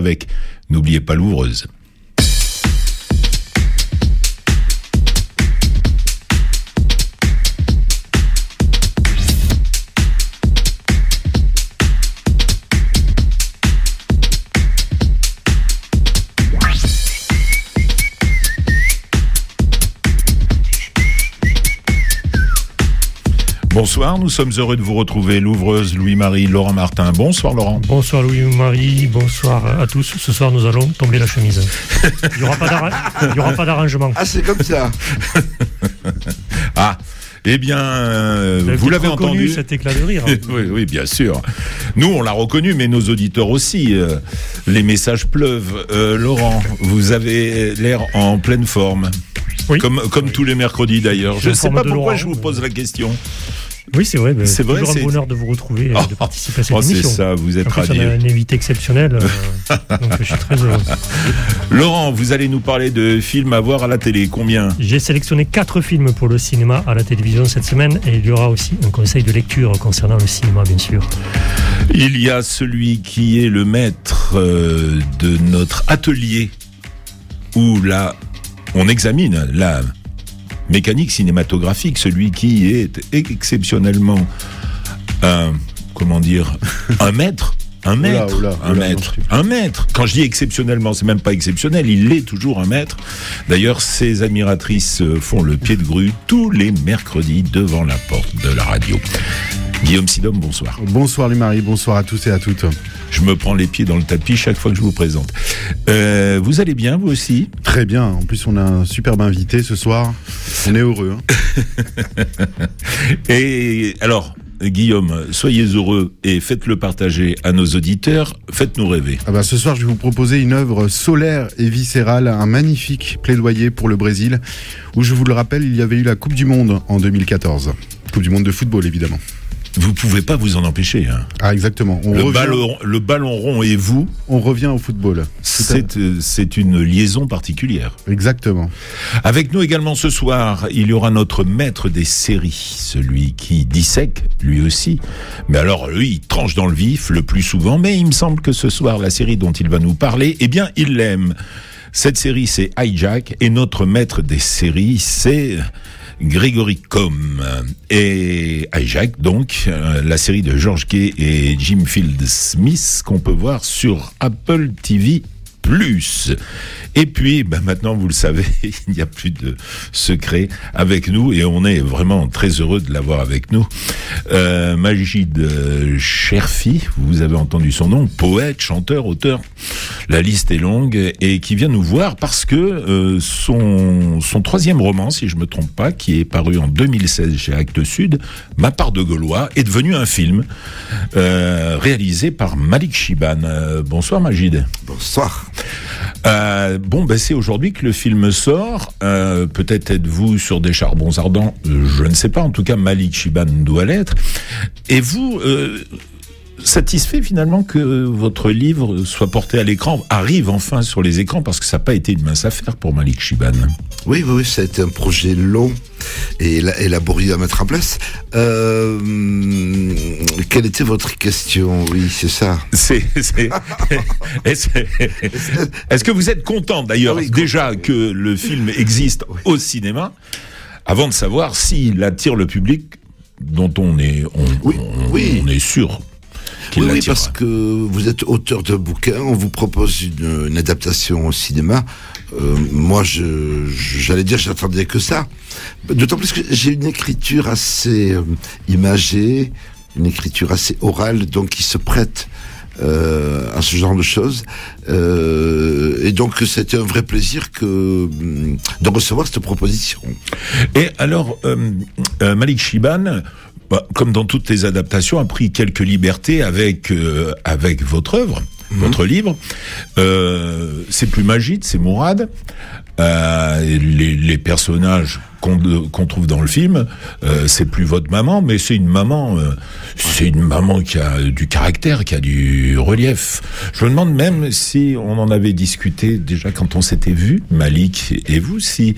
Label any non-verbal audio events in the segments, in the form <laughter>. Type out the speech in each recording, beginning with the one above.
avec N'oubliez pas l'ouvreuse. Bonsoir, nous sommes heureux de vous retrouver, l'ouvreuse Louis-Marie Laurent Martin. Bonsoir Laurent. Bonsoir Louis-Marie, bonsoir à tous. Ce soir, nous allons tomber la chemise. Il n'y aura pas d'arrangement. Ah, c'est comme ça. <laughs> ah. Eh bien, euh, vous l'avez entendu. cet éclat de rire. <laughs> oui, oui, bien sûr. Nous, on l'a reconnu, mais nos auditeurs aussi. Euh, les messages pleuvent. Euh, Laurent, vous avez l'air en pleine forme. Oui. Comme, comme tous les mercredis d'ailleurs. Je ne sais pas pourquoi je vous pose la question. Oui, c'est vrai. C'est toujours un bonheur de vous retrouver et de oh. participer à cette oh, émission. C'est ça, vous êtes ravi. On a un invité exceptionnel, euh, <laughs> donc je suis très heureux. Laurent, vous allez nous parler de films à voir à la télé. Combien? J'ai sélectionné quatre films pour le cinéma à la télévision cette semaine et il y aura aussi un conseil de lecture concernant le cinéma, bien sûr. Il y a celui qui est le maître euh, de notre atelier où là, on examine la mécanique cinématographique, celui qui est exceptionnellement un, comment dire, un maître. Un maître, un maître, un maître. Quand je dis exceptionnellement, c'est même pas exceptionnel, il est toujours un maître. D'ailleurs, ses admiratrices font le pied de grue tous les mercredis devant la porte de la radio. Guillaume Sidom, bonsoir. Bonsoir Louis-Marie, bonsoir à tous et à toutes. Je me prends les pieds dans le tapis chaque fois que je vous présente. Euh, vous allez bien, vous aussi? Très bien. En plus, on a un superbe invité ce soir. On est heureux. Hein. <laughs> et alors, Guillaume, soyez heureux et faites-le partager à nos auditeurs. Faites-nous rêver. Ah bah, ce soir, je vais vous proposer une œuvre solaire et viscérale, un magnifique plaidoyer pour le Brésil, où je vous le rappelle, il y avait eu la Coupe du Monde en 2014. Coupe du Monde de football, évidemment. Vous pouvez pas vous en empêcher. Hein. Ah exactement. le, ballon, le, ballon, rond et vous. On revient au football. Euh, c'est une liaison particulière. Exactement. Avec nous également ce soir, il y aura notre maître des séries, celui qui dissèque, lui aussi. Mais alors lui, il tranche dans le vif le plus souvent. Mais il me semble que ce soir, la série dont il va nous parler, eh bien, il l'aime. Cette série, c'est Hijack, et notre maître des séries, c'est Grégory Com et Hijack, donc euh, la série de George Kay et Jim Field Smith qu'on peut voir sur Apple TV plus. Et puis, ben maintenant, vous le savez, <laughs> il n'y a plus de secret avec nous et on est vraiment très heureux de l'avoir avec nous. Euh, Majid euh, Cherfi, vous avez entendu son nom, poète, chanteur, auteur. La liste est longue et qui vient nous voir parce que euh, son, son troisième roman, si je me trompe pas, qui est paru en 2016 chez Actes Sud, Ma part de Gaulois, est devenu un film euh, réalisé par Malik Shiban. bonsoir Majid. Bonsoir. Euh, bon, ben c'est aujourd'hui que le film sort. Euh, peut-être êtes-vous sur des charbons ardents, je ne sais pas. En tout cas, Malik Shiban doit l'être. Et vous, euh, satisfait finalement que votre livre soit porté à l'écran, arrive enfin sur les écrans, parce que ça n'a pas été une mince affaire pour Malik Shiban. Oui, oui, oui, ça a été un projet long et, laborieux à mettre en place. Euh, quelle était votre question? Oui, c'est ça. <laughs> C'est, est-ce, que vous êtes content d'ailleurs ah déjà que le film existe au cinéma, avant de savoir s'il attire le public dont on est, on, on est sûr? Oui, parce que vous êtes auteur de bouquin, on vous propose une, adaptation au cinéma. Euh, moi, je, j'allais dire, j'attendais que ça. D'autant plus que j'ai une écriture assez euh, imagée, une écriture assez orale, donc qui se prête euh, à ce genre de choses. Euh, et donc c'était un vrai plaisir que de recevoir cette proposition. Et alors, euh, Malik Shiban, bah, comme dans toutes les adaptations, a pris quelques libertés avec euh, avec votre œuvre, mhm. votre livre. Euh, c'est plus magique, c'est Mourad. Euh, les, les, personnages qu'on trouve dans le film, euh, c'est plus votre maman, mais c'est une maman, euh, c'est une maman qui a du caractère, qui a du relief. Je me demande même si on en avait discuté déjà quand on s'était vu, Malik et vous, si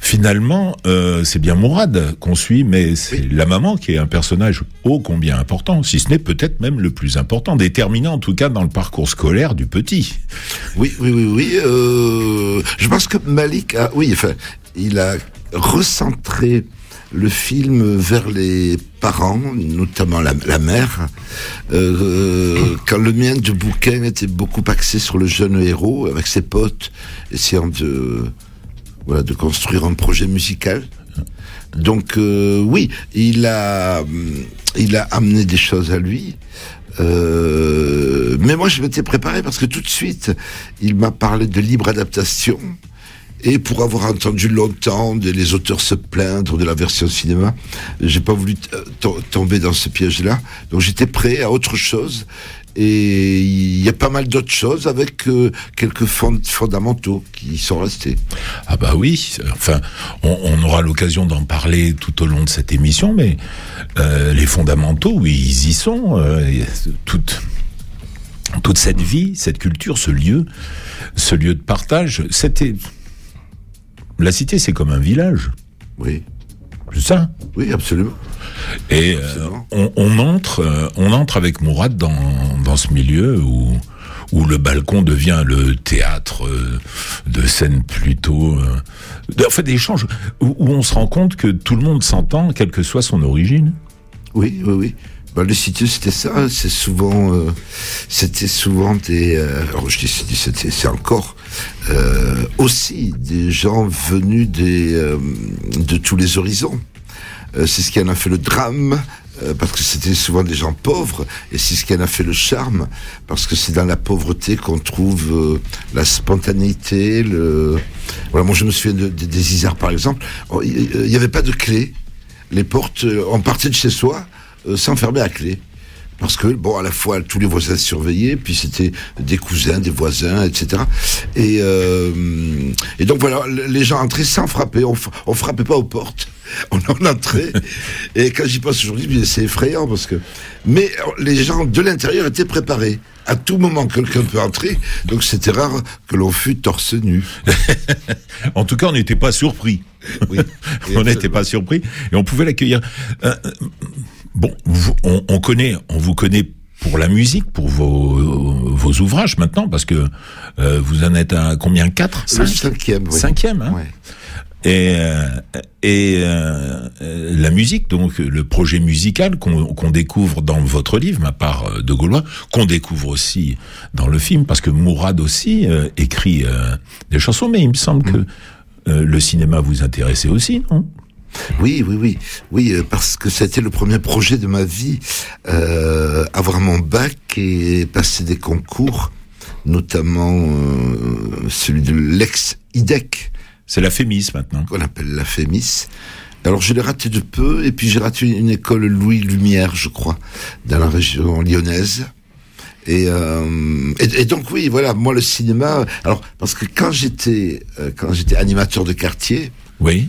Finalement, euh, c'est bien Mourad qu'on suit, mais c'est la maman qui est un personnage ô combien important, si ce n'est peut-être même le plus important, déterminant en tout cas dans le parcours scolaire du petit. Oui, oui, oui, oui. Euh, je pense que Malik a, oui, enfin, il a recentré le film vers les parents, notamment la, la mère, euh, quand le mien de bouquin était beaucoup axé sur le jeune héros, avec ses potes, essayant de, voilà, de construire un projet musical. Donc euh, oui, il a, il a amené des choses à lui. Euh, mais moi, je m'étais préparé parce que tout de suite, il m'a parlé de libre adaptation. Et pour avoir entendu longtemps de- les auteurs se plaindre de la version cinéma, j'ai pas voulu euh, to- tomber dans ce piège-là. Donc j'étais prêt à autre chose. Et il y a pas mal d'autres choses avec euh, quelques fond- fondamentaux qui sont restés. Ah bah oui, enfin, on, on aura l'occasion d'en parler tout au long de cette émission, mais euh, les fondamentaux, oui, ils y sont. euh, toute, toute cette vie, cette culture, ce lieu, ce lieu de partage, c'était... La cité, c'est comme un village, Oui, c'est ça oui, absolument. Et euh, on, on entre, euh, on entre avec Mourad dans, dans ce milieu où, où le balcon devient le théâtre euh, de scènes plutôt, de- en fait, d'échanges où, où on se rend compte que tout le monde s'entend, quelle que soit son origine. Oui, oui, oui. Ben, les cités, c'était ça. C'est souvent, euh, c'était souvent des. euh, alors je dis, c'était- c'est encore euh, aussi des gens venus des euh, de tous les horizons. Euh, c'est ce qui en a fait le drame. euh, Parce que c'était souvent des gens pauvres, et c'est ce qui en a fait le charme, parce que c'est dans la pauvreté qu'on trouve la spontanéité. Le... Voilà, moi je me souviens de- de- des Isards par exemple. Oh, Il n'y avait pas de clé. Les portes, on partait de chez soi, euh, sans fermer à clé. Parce que, bon, à la fois, tous les voisins surveillaient, puis c'était des cousins, des voisins, etc. Et, euh, et donc, voilà, le- les gens entraient sans frapper. On, frappait pas aux portes. <laughs> On en entrait. et quand j'y pense aujourd'hui, c'est effrayant parce que. Mais les gens de l'intérieur étaient préparés. À tout moment, quelqu'un peut entrer. Donc, c'était rare que l'on fût torse nu. <laughs> En tout cas, on n'était pas surpris. Oui. <laughs> on n'était pas surpris et on pouvait l'accueillir. Euh, euh, bon, vous- on, on connaît, on vous connaît pour la musique, pour vos, vos ouvrages maintenant, parce que euh, vous en êtes à combien? Quatre? Le cinquième, oui. Cinquième, hein? Ouais. Et, euh, et euh, la musique, donc le projet musical qu'on découvre dans votre livre, ma part de Gaulois, qu'on découvre aussi dans le film, parce que Mourad aussi euh, écrit euh, des chansons, mais il me semble que euh, le cinéma vous intéressait aussi, non? Oui, oui, oui, oui, euh, parce que c'était le premier projet de ma vie, euh, avoir mon bac et passer des concours, notamment euh, celui de l'ex-IDEC, C'est la Fémis maintenant. qu'on appelle la FEMIS. Alors je l'ai raté de peu, et puis j'ai raté une école Louis Lumière, je crois, dans la région lyonnaise. Et, euh, et, et donc oui, voilà, moi le cinéma. Alors parce que quand j'étais euh, quand j'étais animateur de quartier, Oui.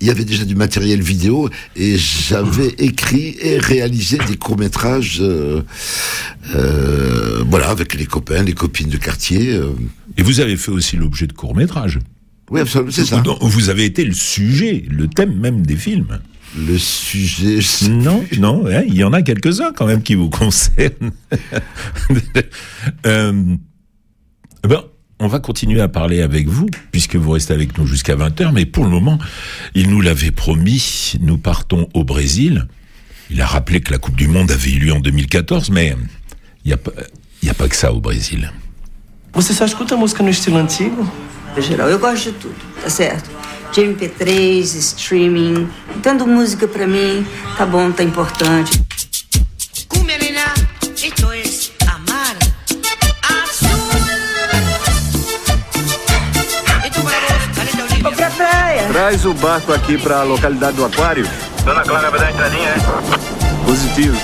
Il y avait déjà du matériel vidéo et j'avais écrit et réalisé des courts métrages, voilà, avec les copains, les copines de quartier. euh. Et vous avez fait aussi l'objet de courts métrages. Oui, absolument, c'est ça. Vous avez été le sujet, le thème même des films. Le sujet. je- Non, non, hein, il y en a quelques-uns quand même qui vous concernent. <laughs> Euh, ben, on va continuer à parler avec vous, puisque vous restez avec nous jusqu'à 20h, mais pour le moment, il nous l'avait promis, nous partons au Brésil. Il a rappelé que la Coupe du Monde avait eu lieu en 2014, mais il n'y a, y a pas que ça au Brésil. Você só escuta música no estilo antigo? No geral, eu gosto de tudo, tá certo? De MP3, streaming, tendo música pra mim, tá bom, tá importante. Cumbia, Traz o barco aqui para a localidade do Aquário. Dona Clara vai dar entradinha, é? Positivo.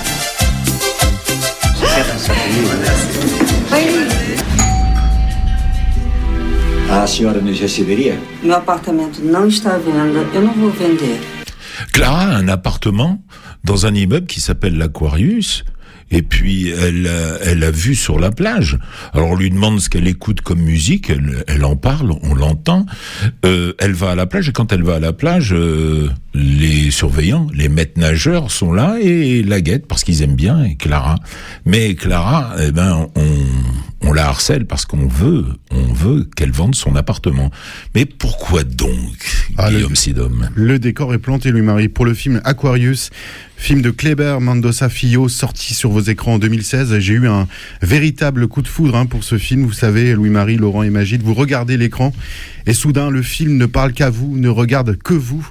A senhora nos receberia? Meu apartamento não está à venda, eu não vou vender. Clara a un appartement dans un immeuble qui s'appelle l'Aquarius. Et puis elle, a- elle a vu sur la plage. Alors on lui demande ce qu'elle écoute comme musique, elle, elle en parle, on l'entend. Euh, elle va à la plage et quand elle va à la plage, euh, les surveillants, les maîtres nageurs sont là et la guettent parce qu'ils aiment bien Clara. Mais Clara, eh ben on, on la harcèle parce qu'on veut, on veut qu'elle vende son appartement. Mais pourquoi donc, Ah, Guillaume Sidom? Le décor est planté, Louis-Marie, pour le film Aquarius, film de Kleber Mendoza Filho, sorti sur vos écrans en 2016. J'ai eu un véritable coup de foudre hein, pour ce film. Vous savez, Louis-Marie, Laurent et Magide, vous regardez l'écran et soudain le film ne parle qu'à vous, ne regarde que vous.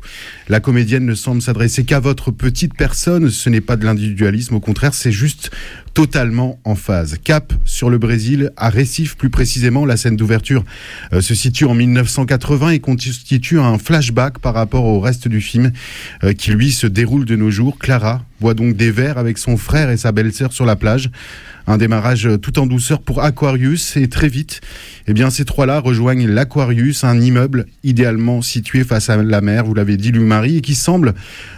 La comédienne ne semble s'adresser qu'à votre petite personne. Ce n'est pas de l'individualisme, au contraire, c'est juste totalement en phase. Cap sur le Brésil, à Recife plus précisément, la scène d'ouverture euh, se situe en 1980 et constitue un flashback par rapport au reste du film euh, qui lui se déroule de nos jours. Clara boit donc des verres avec son frère et sa belle-sœur sur la plage. Un démarrage tout en douceur pour Aquarius et très vite, eh bien ces trois-là rejoignent l'Aquarius, un immeuble idéalement situé face à la mer, vous l'avez dit Louis-Marie, et qui semble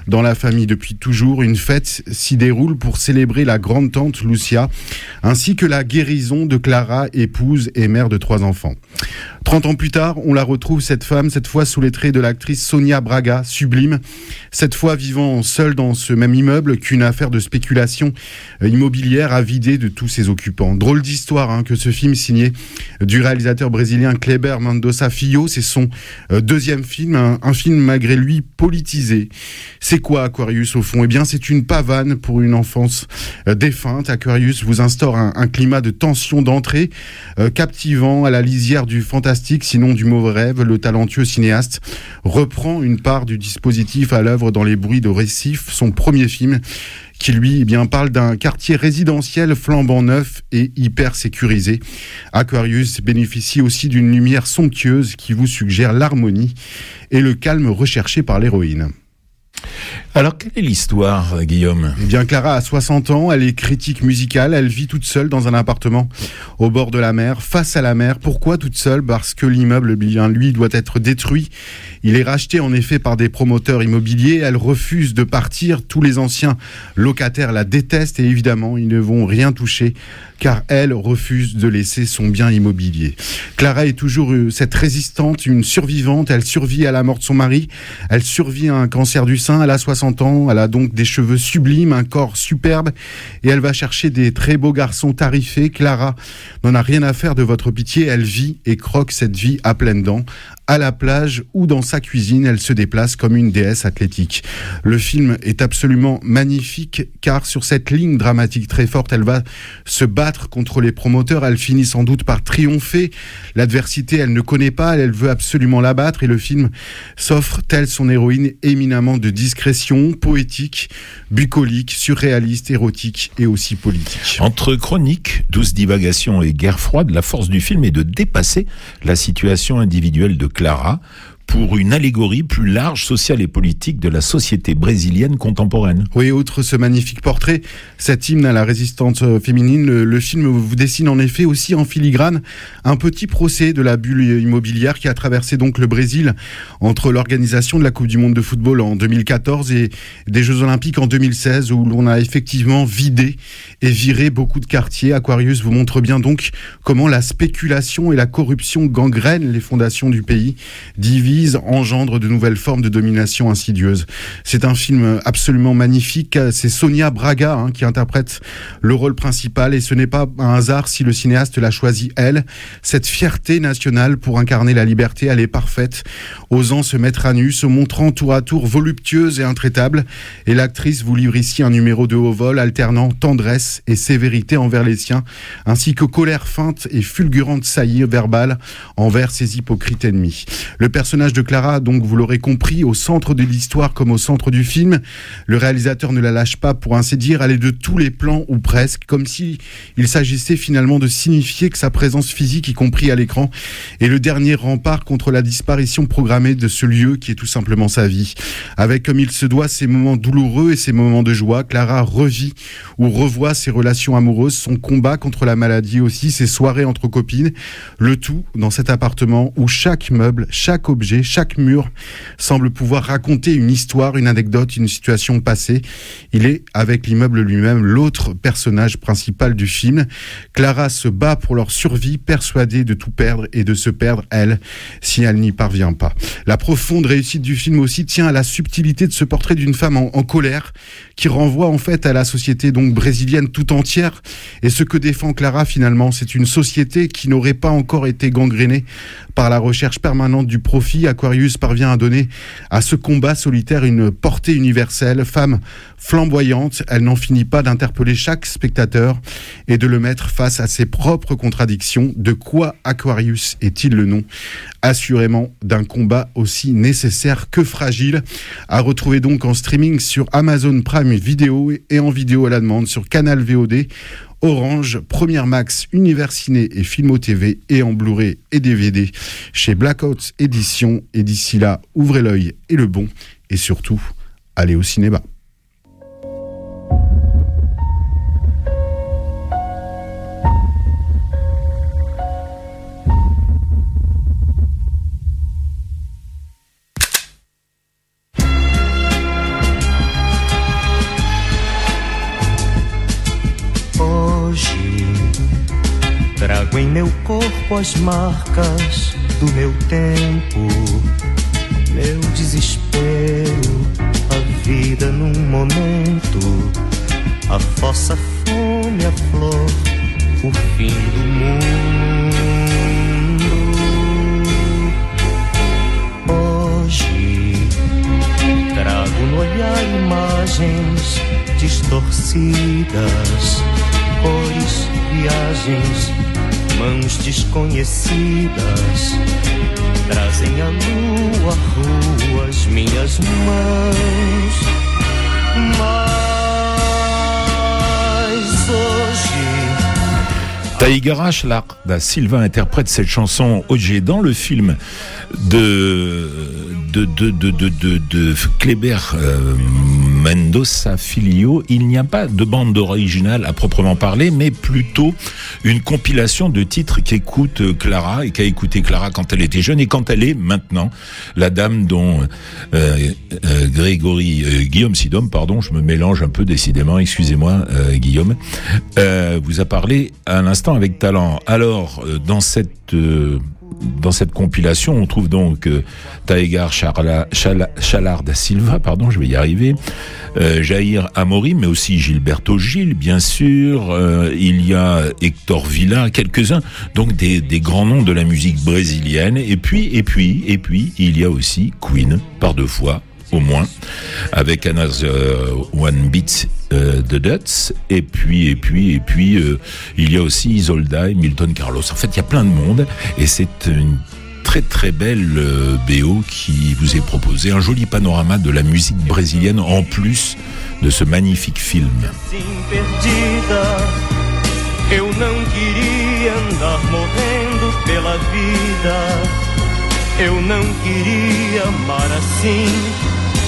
dans la famille depuis toujours. Une fête s'y déroule pour célébrer la grande tante Lucia, ainsi que la guérison de Clara, épouse et mère de trois enfants. 30 ans plus tard, on la retrouve, cette femme, cette fois sous les traits de l'actrice Sonia Braga, sublime, cette fois vivant seule dans ce même immeuble qu'une affaire de spéculation euh, immobilière a vidé de tous ses occupants. Drôle d'histoire hein, que ce film signé du réalisateur brésilien Kleber Mendoza Filho, c'est son euh, deuxième film, un, film malgré lui politisé. C'est quoi Aquarius au fond? Eh bien c'est une pavane pour une enfance euh, défunte. Aquarius vous instaure un, climat de tension d'entrée captivant à la lisière du sinon du mauvais rêve. Le talentueux cinéaste reprend une part du dispositif à l'œuvre dans Les Bruits de Récif, son premier film qui lui eh bien parle d'un quartier résidentiel flambant neuf et hyper sécurisé. Aquarius bénéficie aussi d'une lumière somptueuse qui vous suggère l'harmonie et le calme recherché par l'héroïne. Alors quelle est l'histoire, Guillaume? Eh bien, Clara a 60 ans, elle est critique musicale, elle vit toute seule dans un appartement au bord de la mer, face à la mer. Pourquoi toute seule? Parce que l'immeuble, bien lui, doit être détruit. Il est racheté en effet par des promoteurs immobiliers. Elle refuse de partir. Tous les anciens locataires la détestent et évidemment, ils ne vont rien toucher car elle refuse de laisser son bien immobilier. Clara est toujours euh, cette résistante, une survivante. Elle survit à la mort de son mari. Elle survit à un cancer du Elle a 60 ans. Elle a donc des cheveux sublimes, un corps superbe et elle va chercher des très beaux garçons tarifés. Clara n'en a rien à faire de votre pitié. Elle vit et croque cette vie à pleines dents. À la plage ou dans sa cuisine, elle se déplace comme une déesse athlétique. Le film est absolument magnifique car sur cette ligne dramatique très forte, elle va se battre contre les promoteurs. Elle finit sans doute par triompher. L'adversité, elle ne connaît pas, elle veut absolument la battre et le film s'offre, telle son héroïne, éminemment de discrétion, poétique, bucolique, surréaliste, érotique et aussi politique. Entre chronique, douce divagation et guerre froide, la force du film est de dépasser la situation individuelle de Clara pour une allégorie plus large, sociale et politique de la société brésilienne contemporaine. Oui, outre ce magnifique portrait, cet hymne à la résistance euh, féminine, le, film vous dessine en effet aussi en filigrane un petit procès de la bulle immobilière qui a traversé donc le Brésil entre l'organisation de la Coupe du Monde de football en 2014 et des Jeux Olympiques en 2016 où l'on a effectivement vidé et viré beaucoup de quartiers. Aquarius vous montre bien donc comment la spéculation et la corruption gangrènent les fondations du pays, engendrent de nouvelles formes de domination insidieuse. C'est un film absolument magnifique. C'est Sonia Braga hein, qui interprète le rôle principal et ce n'est pas un hasard si le cinéaste l'a choisi elle. Cette fierté nationale pour incarner la liberté, elle est parfaite, osant se mettre à nu, se montrant tour à tour voluptueuse et intraitable. Et l'actrice vous livre ici un numéro de haut vol alternant tendresse et sévérité envers les siens, ainsi que colère feinte et fulgurante saillie verbale envers ses hypocrites ennemis. Le personnage de Clara, donc vous l'aurez compris, au centre de l'histoire comme au centre du film, le réalisateur ne la lâche pas pour ainsi dire, est de tous les plans ou presque, comme si il s'agissait finalement de signifier que sa présence physique, y compris à l'écran, est le dernier rempart contre la disparition programmée de ce lieu qui est tout simplement sa vie. Avec comme il se doit ses moments douloureux et ses moments de joie, Clara revit ou revoit ses relations amoureuses, son combat contre la maladie aussi, ses soirées entre copines, le tout dans cet appartement où chaque meuble, chaque objet Chaque mur semble pouvoir raconter une histoire, une anecdote, une situation passée. Il est, avec l'immeuble lui-même, l'autre personnage principal du film. Clara se bat pour leur survie, persuadée de tout perdre et de se perdre, elle, si elle n'y parvient pas. La profonde réussite du film aussi tient à la subtilité de ce portrait d'une femme en, en colère, qui renvoie en fait à la société donc brésilienne tout entière. Et ce que défend Clara finalement, c'est une société qui n'aurait pas encore été gangrénée par la recherche permanente du profit. Aquarius parvient à donner à ce combat solitaire une portée universelle. Femme flamboyante, elle n'en finit pas d'interpeller chaque spectateur et de le mettre face à ses propres contradictions. De quoi Aquarius est-il le nom? Assurément d'un combat aussi nécessaire que fragile. À retrouver donc en streaming sur Amazon Prime Video et en vidéo à la demande sur Canal VOD. Orange, Première Max, Univers Ciné et Filmo TV et en Blu-ray et DVD chez Blackout Édition. Et d'ici là, ouvrez l'œil et le bon et surtout, allez au cinéma. Em meu corpo as marcas do meu tempo, meu desespero, a vida num momento, a fossa fome, a flor, o fim do mundo. Hoje trago no olhar imagens distorcidas, cores, viagens, mãos desconhecidas trazem a lua, a rua, as minhas mãos. Mas hoje Taïgara Schlar da Silva interprète cette chanson OG dans le film de de de de de, de, euh, Mendoza Filio. Il n'y a pas de bande originale à proprement parler, mais plutôt une compilation de titres qu'écoute Clara et qu'a écouté Clara quand elle était jeune et quand elle est maintenant la dame dont euh, euh, Grégory euh, Guillaume Sidom, pardon, je me mélange un peu décidément, excusez-moi euh, Guillaume, vous a parlé à l'instant avec talent. Alors dans cette dans cette compilation, on trouve donc euh, Taegar Charla- Chala- Silva, pardon, je vais y arriver, euh, Jair Amori, mais aussi Gilberto Gil, bien sûr. Euh, il y a Hector Villa, quelques-uns, donc des grands noms de la musique brésilienne. Et puis, et puis, et puis, il y a aussi Queen, par deux fois, au moins, avec Another One Beat euh, de Duts, et puis, et puis, et puis, euh, il y a aussi Isolda et Milton Carlos. En fait, il y a plein de monde, et c'est une très très belle euh, BO qui vous est proposée, un joli panorama de la musique brésilienne en plus de ce magnifique film.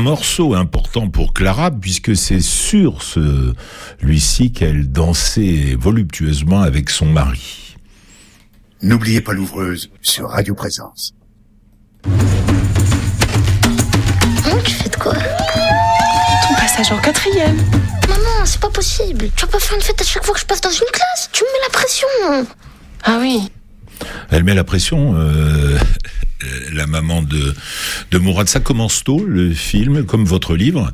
morceau important pour Clara, puisque c'est sur ce lui-ci qu'elle dansait voluptueusement avec son mari. N'oubliez pas l'ouvreuse sur Radio Présence. Hein, tu fais de quoi? Ton passage en quatrième. Maman, c'est pas possible. Tu vas pas faire une fête à chaque fois que je passe dans une classe? Tu me mets la pression. Ah oui. Elle met la pression, euh, <laughs> la maman de, de Mourad. Ça commence tôt, le film, comme votre livre.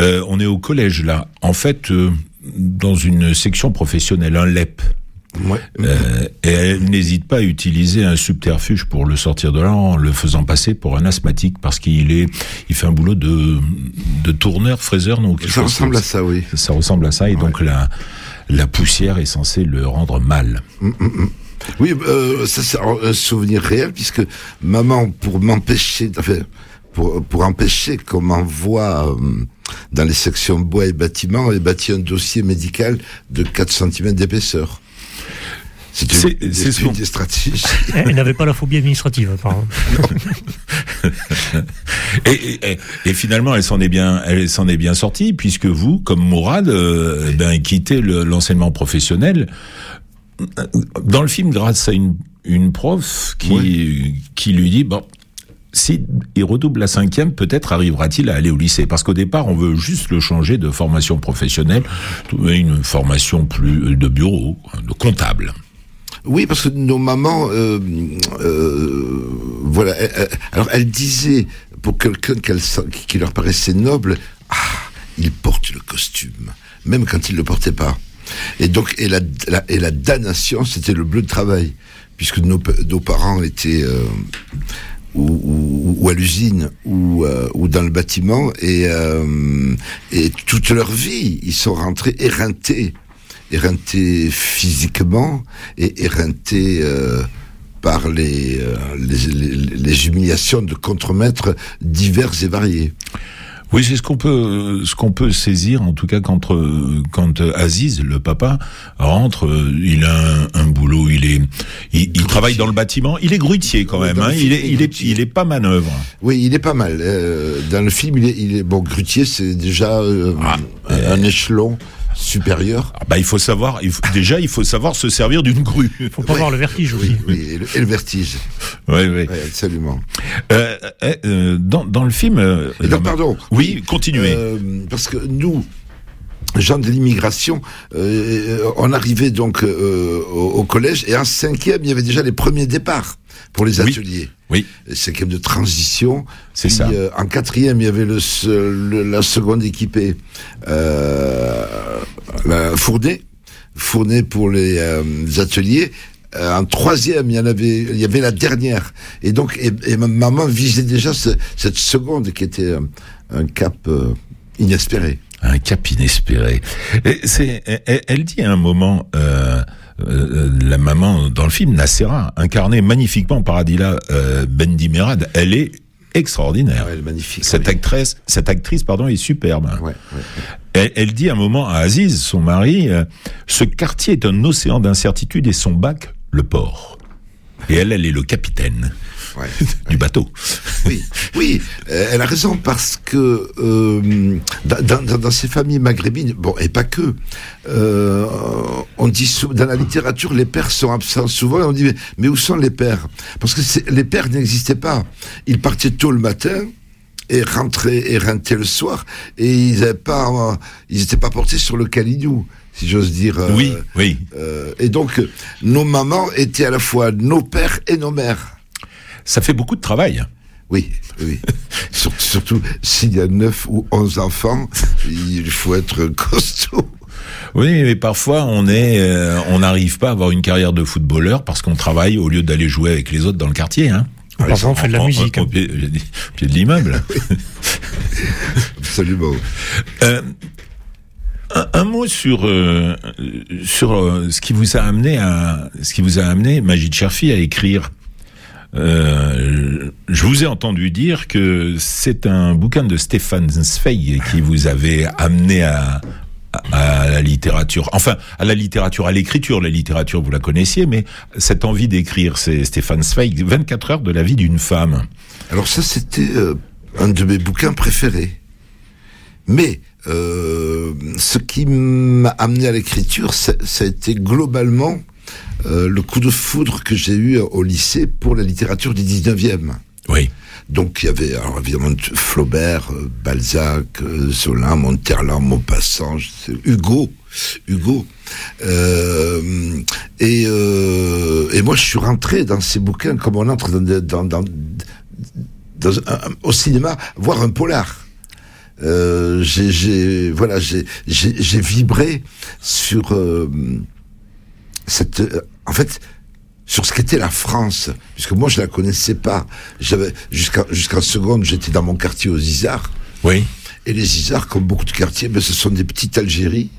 Euh, on est au collège, là. En fait, euh, dans une section professionnelle, un LEP. Euh, et elle n'hésite pas à utiliser un subterfuge pour le sortir de là en le faisant passer pour un asthmatique parce qu'il est, il fait un boulot de, de tourneur, fraiseur, donc Ça ressemble à ça, oui. Ça ressemble à ça et donc la, la poussière est censée le rendre mal. Mm, mm, mm. Oui, euh, ça c'est un souvenir réel puisque maman, pour m'empêcher, enfin, pour, pour empêcher qu'on m'envoie euh, dans les sections bois et bâtiments, elle bâti un dossier médical de 4 cm d'épaisseur. C'est une, C'est- des- stratégies. <laughs> Elle n'avait pas la phobie administrative, apparemment. <laughs> Et, et- et- et finalement, elle s'en est bien, elle s'en est bien sortie puisque vous, comme Mourad, euh, ben quittez le- l'enseignement professionnel dans le film grâce à une, une prof qui qui lui dit bon. Si il redouble la cinquième, peut-être arrivera-t-il à aller au lycée. Parce qu'au départ, on veut juste le changer de formation professionnelle, une formation plus de bureau, de comptable. Oui, parce que nos mamans, euh, euh, voilà, alors elle disait pour quelqu'un sent- qui leur paraissait noble, ah, il porte le costume, même quand il le portait pas. Et donc, et la, et la damnation, c'était le bleu de travail, puisque nos, pa- nos parents étaient euh, ou, à l'usine ou, euh, ou dans le bâtiment et, euh, et toute leur vie ils sont rentrés éreintés éreintés physiquement et éreintés par les, les, humiliations de contremaîtres divers et variés. Oui, c'est ce qu'on peut, ce qu'on peut saisir, en tout cas quand euh, quand euh, Aziz, le papa, rentre, euh, il a un, un boulot, il est, il, il travaille dans le bâtiment, il est grutier quand même, hein, il est, il est, il est pas manœuvre. Oui, il est pas mal. Euh, dans le film, il est, il est bon. Grutier, c'est déjà euh, un, un échelon supérieur. Ah bah, il faut savoir, il faut- déjà, il faut savoir se servir d'une grue. Faut pas avoir le vertige aussi. Oui, et le, et le vertige. Oui, oui. Ouais, absolument. Euh, euh, euh, dans, dans le film. euh, Et donc, pardon. Oui, continuez. Euh, parce que nous, gens de l'immigration, euh, on arrivait donc euh, au, au collège et en cinquième, il y avait déjà les premiers départs pour les ateliers. Oui. Cinquième de transition. C'est ça. euh, en quatrième, il y avait le, se- le- la seconde équipée, euh, la Fournet, Fournet pour les, euh, ateliers. Euh, en troisième, il y en avait, il y avait la dernière. Et donc, et, et ma maman visait déjà ce- cette seconde qui était euh, un cap euh, inespéré. Un cap inespéré. Et c'est, elle, elle dit à un moment, euh, euh, la maman dans le film, Nassera, incarnée magnifiquement par Adila euh, Bendimerad, elle est extraordinaire. elle est magnifique. Cette actrice, cette actrice, pardon, est superbe. Ouais, ouais. Elle, elle dit à un moment à Aziz, son mari, euh, ce quartier est un océan d'incertitude et son bac, le port. Et elle, elle est le capitaine Ouais. <laughs> du bateau. Oui, oui, euh, elle a raison parce que euh, dans, dans, dans ces familles maghrébines, bon, et pas que, euh, on dit dans la littérature les pères sont absents souvent. Et on dit mais, mais où sont les pères? Parce que les pères n'existaient pas. Ils partaient tôt le matin et rentraient et rentraient le soir et ils n'avaient pas, ils n'étaient pas portés sur le calignou, si j'ose dire. euh, Oui, oui. euh, et donc nos mamans étaient à la fois nos pères et nos mères. Ça fait beaucoup de travail. Oui, oui. <laughs> Surtout, surtout s'il y a 9 ou 11 enfants, il faut être costaud. Oui, mais parfois on est, euh, on n'arrive pas à avoir une carrière de footballeur parce qu'on travaille au lieu d'aller jouer avec les autres dans le quartier. Hein. Parfois, on fait de la musique. Au pied, j'ai dit, au pied de l'immeuble. <laughs> Absolument. Euh, un, un mot sur euh, sur euh, ce qui vous a amené à ce qui vous a amené Magid Cherfi à écrire. Euh, je vous ai entendu dire que c'est un bouquin de Stéphane Zweig qui vous avait amené à, la littérature. Enfin, à la littérature, à l'écriture. La littérature, vous la connaissiez, mais cette envie d'écrire, c'est Stéphane Zweig, 24 heures de la vie d'une femme. Alors ça, c'était euh, un de mes bouquins préférés. Mais euh, ce qui m'a amené à l'écriture, ça a été globalement euh, le coup de foudre que j'ai eu au lycée pour la littérature du 19e. Oui. Donc il y avait alors évidemment Flaubert, euh, Balzac, euh, Zola, Monterland, Maupassant, Hugo, Hugo. Euh, et, et moi je suis rentré dans ces bouquins comme on entre dans, dans, dans, dans un- au cinéma voir un polar. J'ai, voilà, j'ai, vibré sur cette, euh, en fait, sur ce qu'était la France, puisque moi je la connaissais pas. J'avais jusqu'à jusqu'en seconde, j'étais dans mon quartier aux Isards. Oui. Et les Isards, comme beaucoup de quartiers, ben, ce sont des petites Algéries.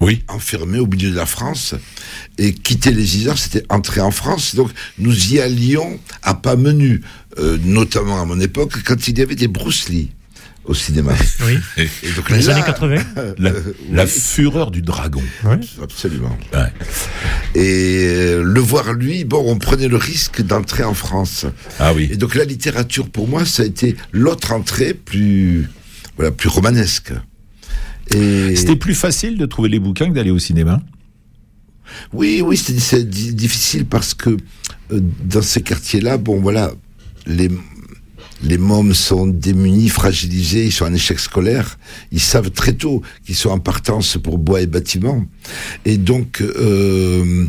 Oui. Enfermées au milieu de la France. Et quitter les Isards, c'était entrer en France. Donc nous y allions à pas menu, euh, notamment à mon époque, quand il y avait des Bruce Lee au cinéma. Oui. Et donc Les là, années 80. La, la oui, fureur du dragon. Ouais. absolument. Ouais. Et euh, le voir lui, bon, on prenait le risque d'entrer en France. Ah oui. Et donc la littérature, pour moi, ça a été l'autre entrée plus, voilà, plus romanesque. Et C'était plus facile de trouver les bouquins que d'aller au cinéma? oui, oui, c'est c'est di- difficile parce que euh, dans ces quartiers-là, bon, voilà, les les mômes sont démunis, fragilisés, ils sont en échec scolaire. Ils savent très tôt qu'ils sont en partance pour bois et bâtiments. Et donc, euh,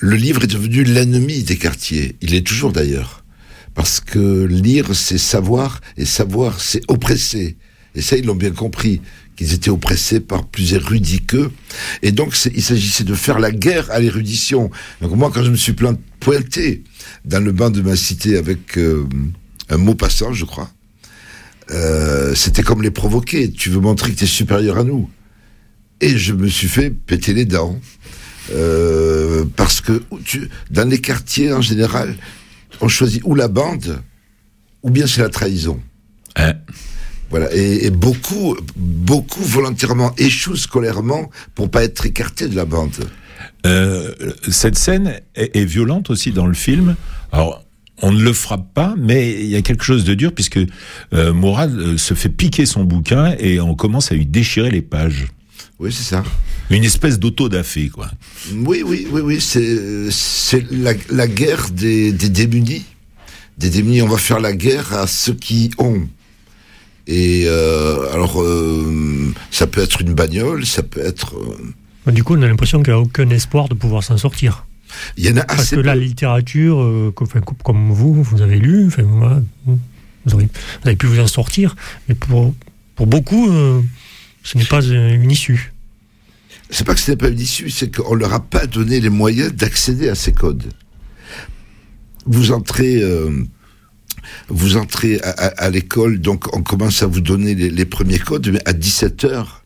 le livre est devenu l'ennemi des quartiers. Il est toujours d'ailleurs. Parce que lire, c'est savoir, et savoir, c'est oppresser. Et ça, ils l'ont bien compris, qu'ils étaient oppressés par plus érudits qu'eux. Et donc, il s'agissait de faire la guerre à l'érudition. Donc moi, quand je me suis pointé dans le banc de ma cité avec euh, un mot passant, je crois, euh, c'était comme les provoquer. Tu veux montrer que tu es supérieur à nous. Et je me suis fait péter les dents. Euh, parce que tu, dans les quartiers, en général, on choisit ou la bande, ou bien c'est la trahison. Hein. Voilà. Et, et beaucoup, beaucoup volontairement échouent scolairement pour pas être écartés de la bande. Euh, cette scène est, est violente aussi dans le film. Alors, on ne le frappe pas, mais il y a quelque chose de dur puisque euh, Morad euh, se fait piquer son bouquin et on commence à lui déchirer les pages. Oui, c'est ça. Une espèce d'auto-da-fé, quoi. Oui, oui, oui, oui, c'est c'est la, la guerre des, des démunis. Des démunis, on va faire la guerre à ceux qui ont. Et euh, alors, euh, ça peut être une bagnole, ça peut être. euh, Du coup, on a l'impression qu'il n'y a aucun espoir de pouvoir s'en sortir. Il y en a Parce assez que la littérature, euh, que- enfin, comme vous, vous avez lu, enfin, voilà, vous, avez, vous avez pu vous en sortir, mais pour, pour beaucoup, euh, ce n'est pas euh, une issue. C'est pas que ce n'est pas une issue, c'est qu'on leur a pas donné les moyens d'accéder à ces codes. Vous entrez, euh, vous entrez à, à- à l'école, donc on commence à vous donner les, les premiers codes, mais à 17 heures,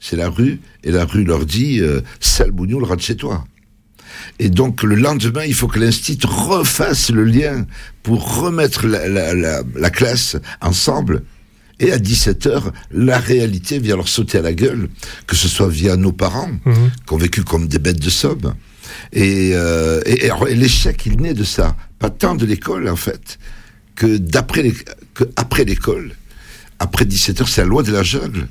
c'est la rue, et la rue leur dit, euh, sale bougnoule, rentre chez toi. Et donc le lendemain, il faut que l'institut refasse le lien pour remettre la, la- la- la classe ensemble. Et à 17h, la réalité vient leur sauter à la gueule, que ce soit via nos parents, Mhm. qui ont vécu comme des bêtes de somme. Et, euh, et, l'échec, il naît de ça. Pas tant de l'école, en fait, que d'après après l'école. Après 17h, c'est la loi de la jungle.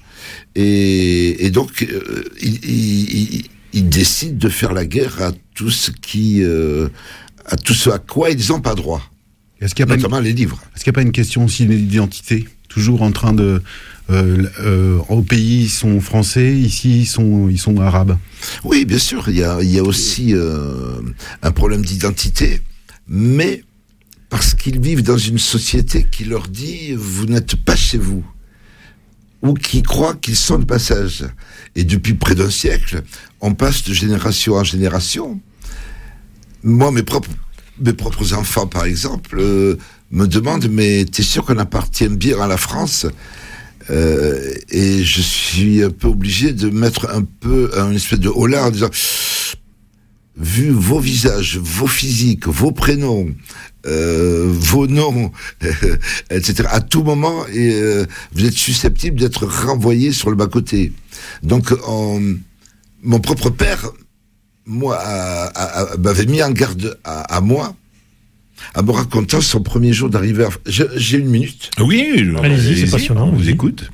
Et, et donc, euh, il- ils décident de faire la guerre à tout ce qui, euh, à tout ce à quoi ils n'ont pas droit. Est-ce qu'il n'y a, pas une- Notamment les livres. est-ce qu'il y a pas une question aussi d'identité Toujours en train de. euh, euh, au pays, ils sont français, ici, ils sont, ils sont arabes? Oui, bien sûr, il y a, il y a aussi un problème d'identité, mais parce qu'ils vivent dans une société qui leur dit vous n'êtes pas chez vous, ou qui croit qu'ils sont de passage. Et depuis près d'un siècle, on passe de génération en génération. Moi, mes propres, enfants, par exemple, euh, me demandent mais t'es sûr qu'on appartient bien à la France? Euh, et je suis un peu obligé de mettre un peu un espèce de holà en disant vu vos visages, vos physiques, vos prénoms, euh, vos noms, <laughs> etc. À tout moment, et, vous êtes susceptible d'être renvoyé sur le bas côté. Donc, on- mon propre père, moi, m'avait mis en garde à, à moi. En me racontant son premier jour d'arrivée. à- J'ai une minute. Oui, Allez-y, c'est passionnant, On vous écoute.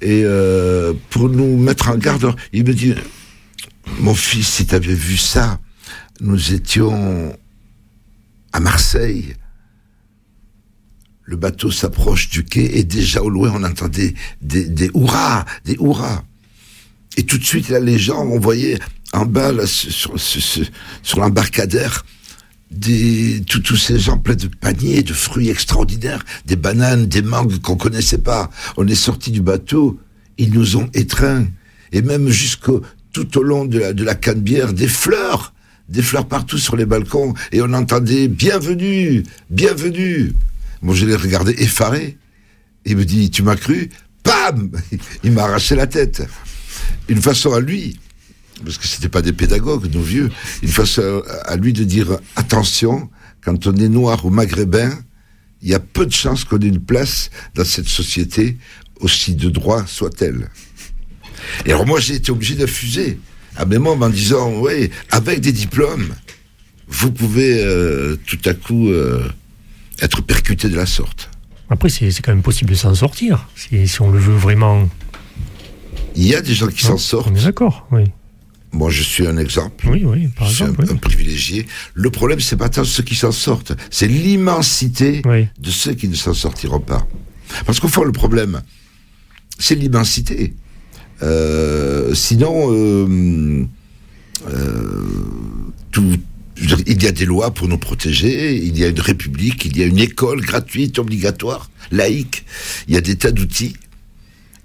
Et euh, pour nous mettre en garde, il me dit, mon fils, si tu avais vu ça, nous étions à Marseille. Le bateau s'approche du quai et déjà au loin on entendait des, des hurrahs, des hurrahs. Et tout de suite là les gens, on voyait en bas là, sur, l'embarcadère tous ces gens pleins de paniers, de fruits extraordinaires, des bananes, des mangues qu'on connaissait pas. On est sorti du bateau, ils nous ont étreints et même jusqu'au tout au long de la de la canebière des fleurs, des fleurs partout sur les balcons, et on entendait bienvenue, bienvenue. Moi, je l'ai regardé effaré. Il me dit, tu m'as cru? Bam <laughs> Il m'a arraché la tête. Une façon à lui, parce que c'était pas des pédagogues, nos vieux, une façon à lui de dire attention, quand on est noir ou maghrébin, il y a peu de chances qu'on ait une place dans cette société, aussi de droit soit-elle. Et alors moi, j'ai été obligé d'infuser à mes membres en disant, oui, avec des diplômes, vous pouvez euh, tout à coup euh, être percuté de la sorte. Après, c'est quand même possible de s'en sortir, si on le veut vraiment. Il y a des gens qui s'en sortent. On est d'accord, oui. Moi, je suis un exemple. Oui, oui, par je suis exemple. un, un privilégié. Le problème, c'est pas tant ceux qui s'en sortent, c'est l'immensité de ceux qui ne s'en sortiront pas. Parce qu'au fond, le problème, c'est l'immensité. Euh, sinon, euh, euh, tout, il y a des lois pour nous protéger, il y a une république, il y a une école gratuite, obligatoire, laïque, il y a des tas d'outils,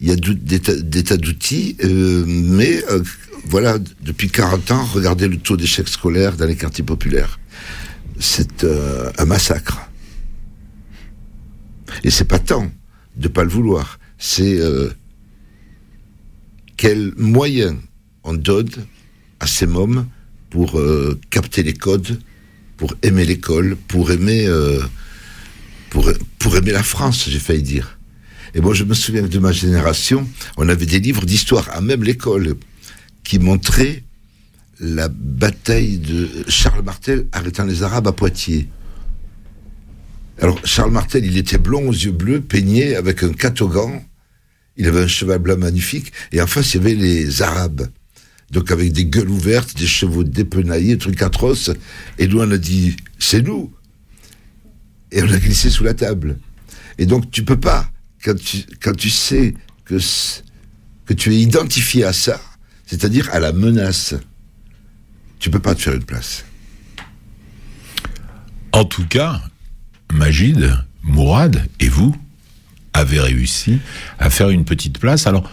il y a des tas, d'outils, euh, mais euh, voilà, depuis 40 ans, regardez le taux d'échec scolaire dans les quartiers populaires. C'est euh, un massacre. Et c'est pas tant de pas le vouloir, c'est quels moyens on donne à ces mômes pour capter les codes, pour aimer l'école, pour aimer, pour aimer la France, j'ai failli dire. Et moi, je me souviens de ma génération, on avait des livres d'histoire, à même l'école, qui montraient la bataille de Charles Martel arrêtant les Arabes à Poitiers. Alors, Charles Martel, il était blond aux yeux bleus, peigné, avec un catogan. Il avait un cheval blanc magnifique. Et en face, il y avait les Arabes. Donc, avec des gueules ouvertes, des chevaux dépenaillés, trucs atroces. Et nous, on a dit, c'est nous. Et on a glissé sous la table. Et donc, tu peux pas, quand tu, quand tu sais que, que tu es identifié à ça, c'est-à-dire à la menace, tu peux pas te faire une place. En tout cas, Magid, Mourad et vous avez réussi à faire une petite place. Alors,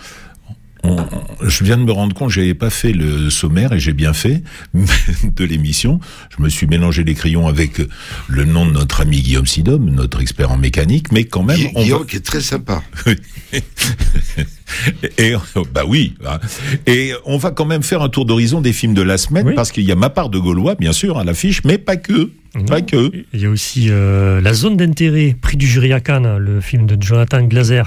on- je viens de me rendre compte, j'avais pas fait le sommaire et j'ai bien fait <laughs> de l'émission. Je me suis mélangé les crayons avec le nom de notre ami Guillaume Sidom, notre expert en mécanique, mais quand même, Gui- on Guillaume va- qui est très sympa. <laughs> et bah oui, hein. et on va quand même faire un tour d'horizon des films de la semaine parce qu'il y a ma part de Gaulois, bien sûr, à l'affiche, mais pas que, pas que. Il y a aussi euh, La zone d'intérêt, prix du jury à Cannes, le film de Jonathan Glaser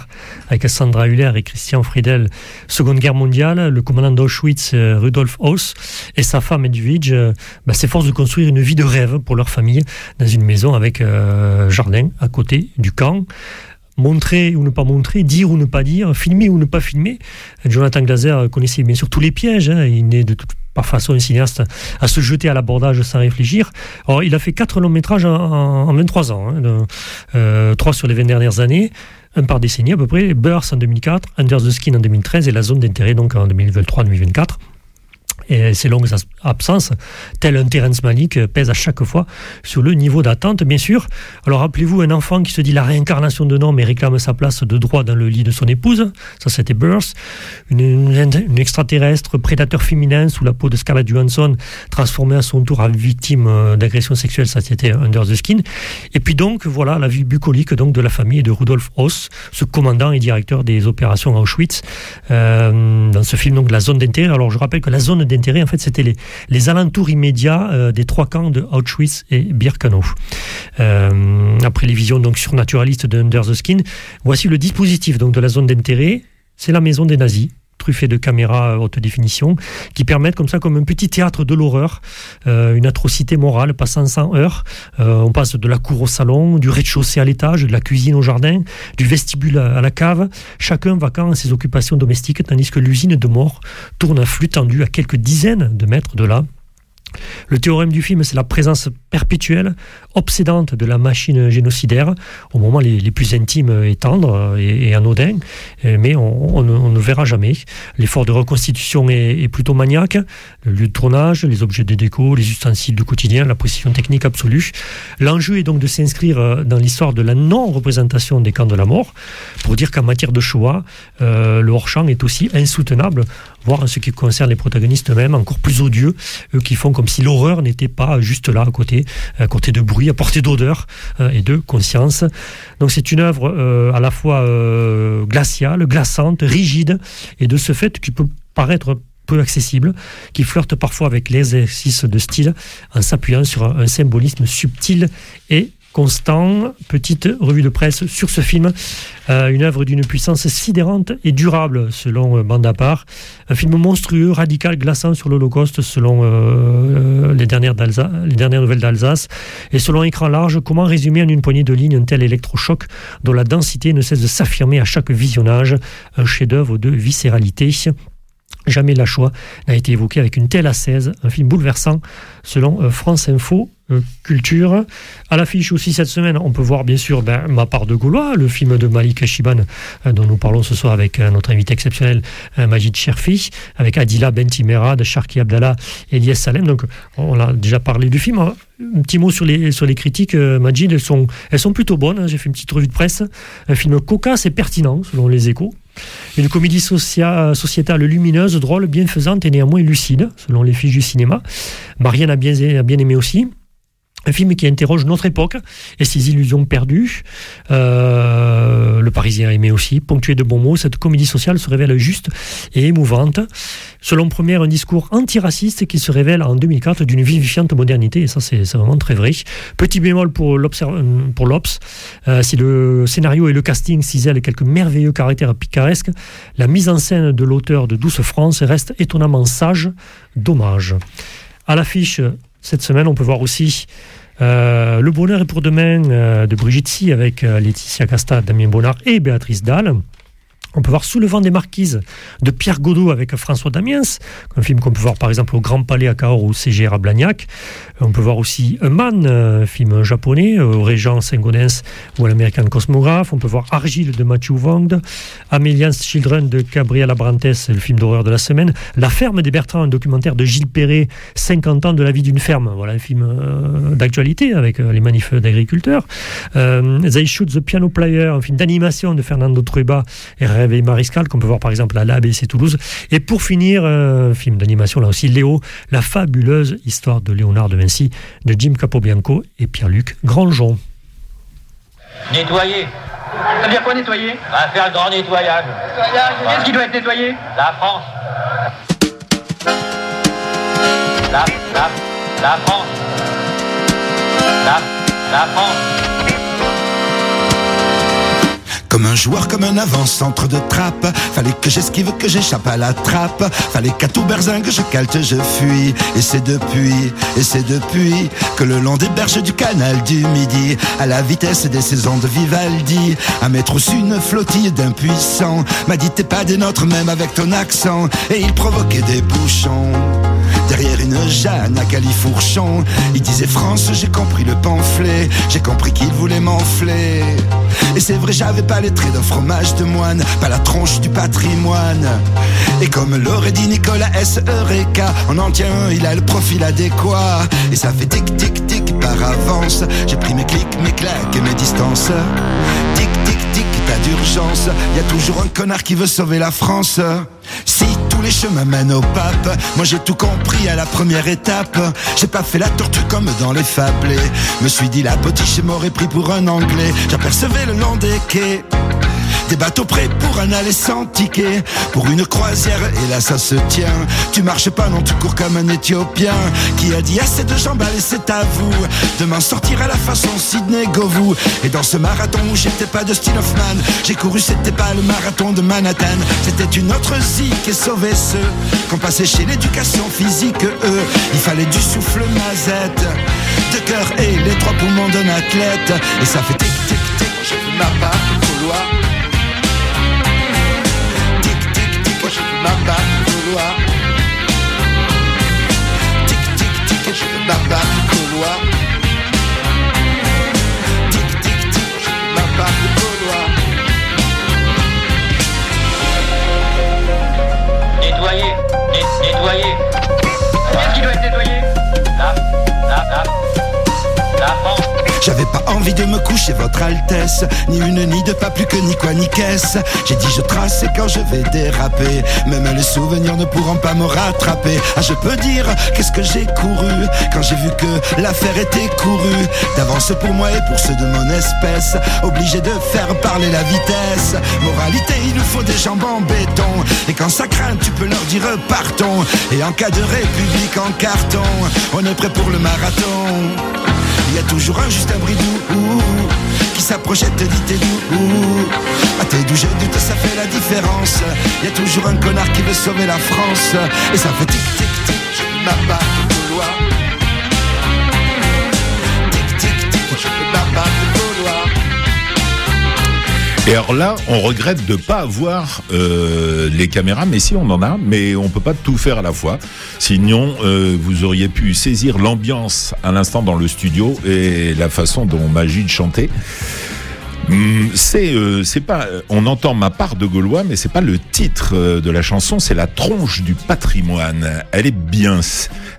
avec Sandra Hüller et Christian Friedel, Seconde Guerre mondiale, le commandant d'Auschwitz, euh, Rudolf Haus, et sa femme Edwige euh, bah, s'efforcent de construire une vie de rêve pour leur famille dans une maison avec euh, jardin à côté du camp. Montrer ou ne pas montrer, dire ou ne pas dire, filmer ou ne pas filmer. Jonathan Glaser connaissait bien sûr tous les pièges. hein. Il n'est de toute par façon un cinéaste à se jeter à l'abordage sans réfléchir. Alors, il a fait quatre longs métrages en, en- en 23 ans, hein, euh, trois sur les 20 dernières années, un par décennie à peu près. Burst en 2004, Under the Skin en 2013 et La Zone d'intérêt donc en 2023-2024. Et ces longues absences, tel un Terence Malick, euh, pèsent à chaque fois sur le niveau d'attente, bien sûr. Alors rappelez-vous, un enfant qui se dit la réincarnation de Norm et réclame sa place de droit dans le lit de son épouse, ça c'était Burst. Une, extraterrestre prédateur féminin sous la peau de Scarlett Johansson, transformée à son tour en victime euh, d'agression sexuelle, ça c'était Under the Skin. Et puis donc, voilà la vie bucolique donc, de la famille de Rudolf Haus, ce commandant et directeur des opérations à Auschwitz, euh, dans ce film, donc la zone d'intérêt. Alors je rappelle que la zone d'intérêt, en fait, c'était les, les alentours immédiats euh, des trois camps de Auschwitz et Birkenau. Euh, après les visions donc surnaturalistes de Under the Skin, voici le dispositif donc de la zone d'intérêt. C'est la maison des nazis truffée de caméras haute définition, qui permettent comme ça, comme un petit théâtre de l'horreur, euh, une atrocité morale passant sans heure. Euh, on passe de la cour au salon, du rez-de-chaussée à l'étage, de la cuisine au jardin, du vestibule à, à la cave, chacun vacant à ses occupations domestiques, tandis que l'usine de mort tourne à flux tendu à quelques dizaines de mètres de là. Le théorème du film, c'est la présence perpétuelle, obsédante de la machine génocidaire, au moment les, plus intimes et tendres et, anodins, euh, mais on, ne- verra jamais. L'effort de reconstitution est, plutôt maniaque, le lieu de tournage, les objets de déco, les ustensiles du quotidien, la précision technique absolue. L'enjeu est donc de s'inscrire euh, dans l'histoire de la non-représentation des camps de la mort, pour dire qu'en matière de Shoah, euh, le hors-champ est aussi insoutenable, voire en ce qui concerne les protagonistes eux-mêmes, encore plus odieux, eux qui font comme si l'horreur n'était pas juste là, à côté, à côté de bruit, à portée d'odeur euh, et de conscience. Donc c'est une œuvre euh, à la fois euh, glaciale, glaçante, rigide, et de ce fait qui peut paraître peu accessible, qui flirte parfois avec l'exercice de style en s'appuyant sur un symbolisme subtil et constant. Petite revue de presse sur ce film, Euh, une œuvre d'une puissance sidérante et durable selon euh, Bandapar. Un film monstrueux, radical, glaçant sur l'Holocauste selon euh, les, dernières les dernières nouvelles d'Alsace. Et selon Écran Large, comment résumer en une poignée de lignes un tel électrochoc dont la densité ne cesse de s'affirmer à chaque visionnage? Un chef-d'œuvre de viscéralité. Jamais la Shoah n'a été évoqué avec une telle assaise, un film bouleversant selon euh, France Info euh, Culture. À l'affiche aussi cette semaine, on peut voir bien sûr ben, Ma part de Gaulois, le film de Malik Shiban euh, dont nous parlons ce soir avec notre invité exceptionnel Majid Cherfi, avec Adila Bentimerad, Sharki Abdallah, Elias Salem. Donc on a déjà parlé du film. Un petit mot sur les, sur les critiques, Majid, elles sont, elles sont plutôt bonnes. hein. J'ai fait une petite revue de presse. Un film cocasse et pertinent selon les échos. Une comédie sociétale lumineuse, drôle, bienfaisante et néanmoins lucide, selon les fiches du cinéma. Marianne a bien aimé aussi. Un film qui interroge notre époque et ses illusions perdues. Euh, le Parisien aimé aussi. Ponctué de bons mots, cette comédie sociale se révèle juste et émouvante. Selon Première, un discours antiraciste qui se révèle en 2004 d'une vivifiante modernité. Et ça, c'est vraiment très vrai. Petit bémol. Pour l'Obs. Euh, si le scénario et le casting cisèlent quelques merveilleux caractères picaresques, la mise en scène de l'auteur de Douce France reste étonnamment sage. Dommage. À l'affiche, cette semaine, on peut voir aussi euh, Le bonheur est pour demain euh, de Brigitte Si avec euh, Laetitia Casta, Damien Bonnard et Béatrice Dalle. On peut voir Sous le vent des marquises de Pierre Godot avec François Damiens, un film qu'on peut voir par exemple au Grand Palais à Cahors ou au CGR à Blagnac. On peut voir aussi Un Man, un film japonais, euh, au Régent Saint-Gaudens ou à l'American Cosmographe. On peut voir Argile de Matthew Vaughn, Amelian's Children de Gabriela Brantes, le film d'horreur de la semaine. La ferme des Bertrands, un documentaire de Gilles Perret, 50 ans de la vie d'une ferme. Voilà un film euh, d'actualité avec euh, les manifs d'agriculteurs. Euh, They Shoot the Piano Player, un film d'animation de Fernando Trueba et Réveil Mariscal, qu'on peut voir par exemple à l'ABC Toulouse. Et pour finir, un film d'animation, là aussi, Léo, la fabuleuse histoire de Léonard de Vinci, de Jim Capobianco et Pierre-Luc Grandjean. Nettoyer. Ça veut dire quoi nettoyer? On va faire le grand nettoyage. Qu'est-ce qui doit être nettoyé? La France. La, la, la France. La, la France. Comme un joueur, comme un avant-centre de trappe. Fallait que j'esquive, que j'échappe à la trappe. Fallait qu'à tout berzingue je calte, je fuis. Et c'est depuis, et c'est depuis Que le long des berges du canal du Midi À la vitesse des saisons de Vivaldi À mettre au une flottille d'impuissants M'a dit t'es pas des nôtres même avec ton accent. Et il provoquait des bouchons Derrière une Jeanne à califourchon Il disait France j'ai compris le pamphlet J'ai compris qu'il voulait m'enfler. Et c'est vrai j'avais pas les traits d'un fromage de moine Pas la tronche du patrimoine. Et comme l'aurait dit Nicolas S. Eureka En en tient un, il a le profil adéquat. Et ça fait tic tic tic par avance. J'ai pris mes clics, mes claques et mes distances. Tic tic tic, pas d'urgence. Y a toujours un connard qui veut sauver la France les chemins mènent au pape Moi j'ai tout compris à la première étape. J'ai pas fait la tortue comme dans les fablés Me suis dit la potiche m'aurait pris pour un anglais. J'apercevais le long des quais des bateaux prêts pour un aller sans ticket. Pour une croisière et là ça se tient. Tu marches pas non tu cours comme un éthiopien Qui a dit assez de jambes allez c'est à vous. Demain sortir à la façon Sidney Govou. Et dans ce marathon où j'étais pas de Steel of Man J'ai couru c'était pas le marathon de Manhattan. C'était une autre zik et sauver ceux Qu'on passait chez l'éducation physique eux. Il fallait du souffle mazette De cœur et les trois poumons d'un athlète. Et ça fait tic tic tic. Je ma part couloir bat bat burua envie de me coucher, votre Altesse. Ni une, ni deux, pas plus que ni quoi, ni caisse. J'ai dit je trace et quand je vais déraper, même les souvenirs ne pourront pas me rattraper. Ah, je peux dire qu'est-ce que j'ai couru quand j'ai vu que l'affaire était courue? D'avance pour moi et pour ceux de mon espèce. Obligé de faire parler la vitesse. Moralité, il nous faut des jambes en béton. Et quand ça craint, tu peux leur dire partons. Et en cas de république en carton, on est prêt pour le marathon. Y a toujours un juste un bridou qui s'approchait te dit t'es d'où À tes doux doute ça fait la différence. Y a toujours un connard qui veut sauver la France. Et ça fait tic tic tic ma Et alors là, on regrette de pas avoir euh, les caméras, mais si on en a, mais on peut pas tout faire à la fois. Sinon, euh, vous auriez pu saisir l'ambiance à l'instant dans le studio et la façon dont Magid chantait. C'est, euh, c'est pas, on entend ma part de Gaulois, mais c'est pas le titre euh, de la chanson, c'est la tronche du patrimoine. Elle est bien,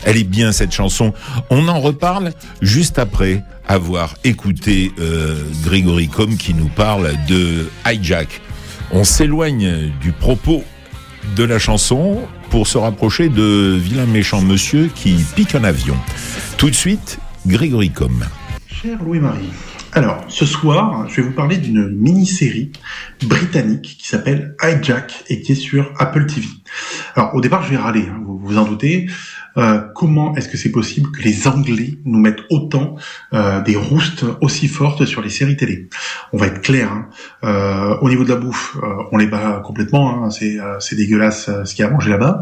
elle est bien cette chanson. On en reparle juste après avoir écouté euh, Grégory Com qui nous parle de Hijack. On s'éloigne du propos de la chanson pour se rapprocher de vilain méchant monsieur qui pique un avion. Tout de suite, Grégory Com. Cher Louis-Marie, alors ce soir, je vais vous parler d'une mini-série britannique qui s'appelle Hijack et qui est sur Apple TV. Alors au départ, je vais râler, hein, vous vous en doutez. Euh, comment est-ce que c'est possible que les Anglais nous mettent autant euh, des roustes aussi fortes sur les séries télé? On va être clair. hein. Euh, au niveau de la bouffe, euh, on les bat complètement. hein. C'est euh, dégueulasse ce qu'il y a à manger là-bas.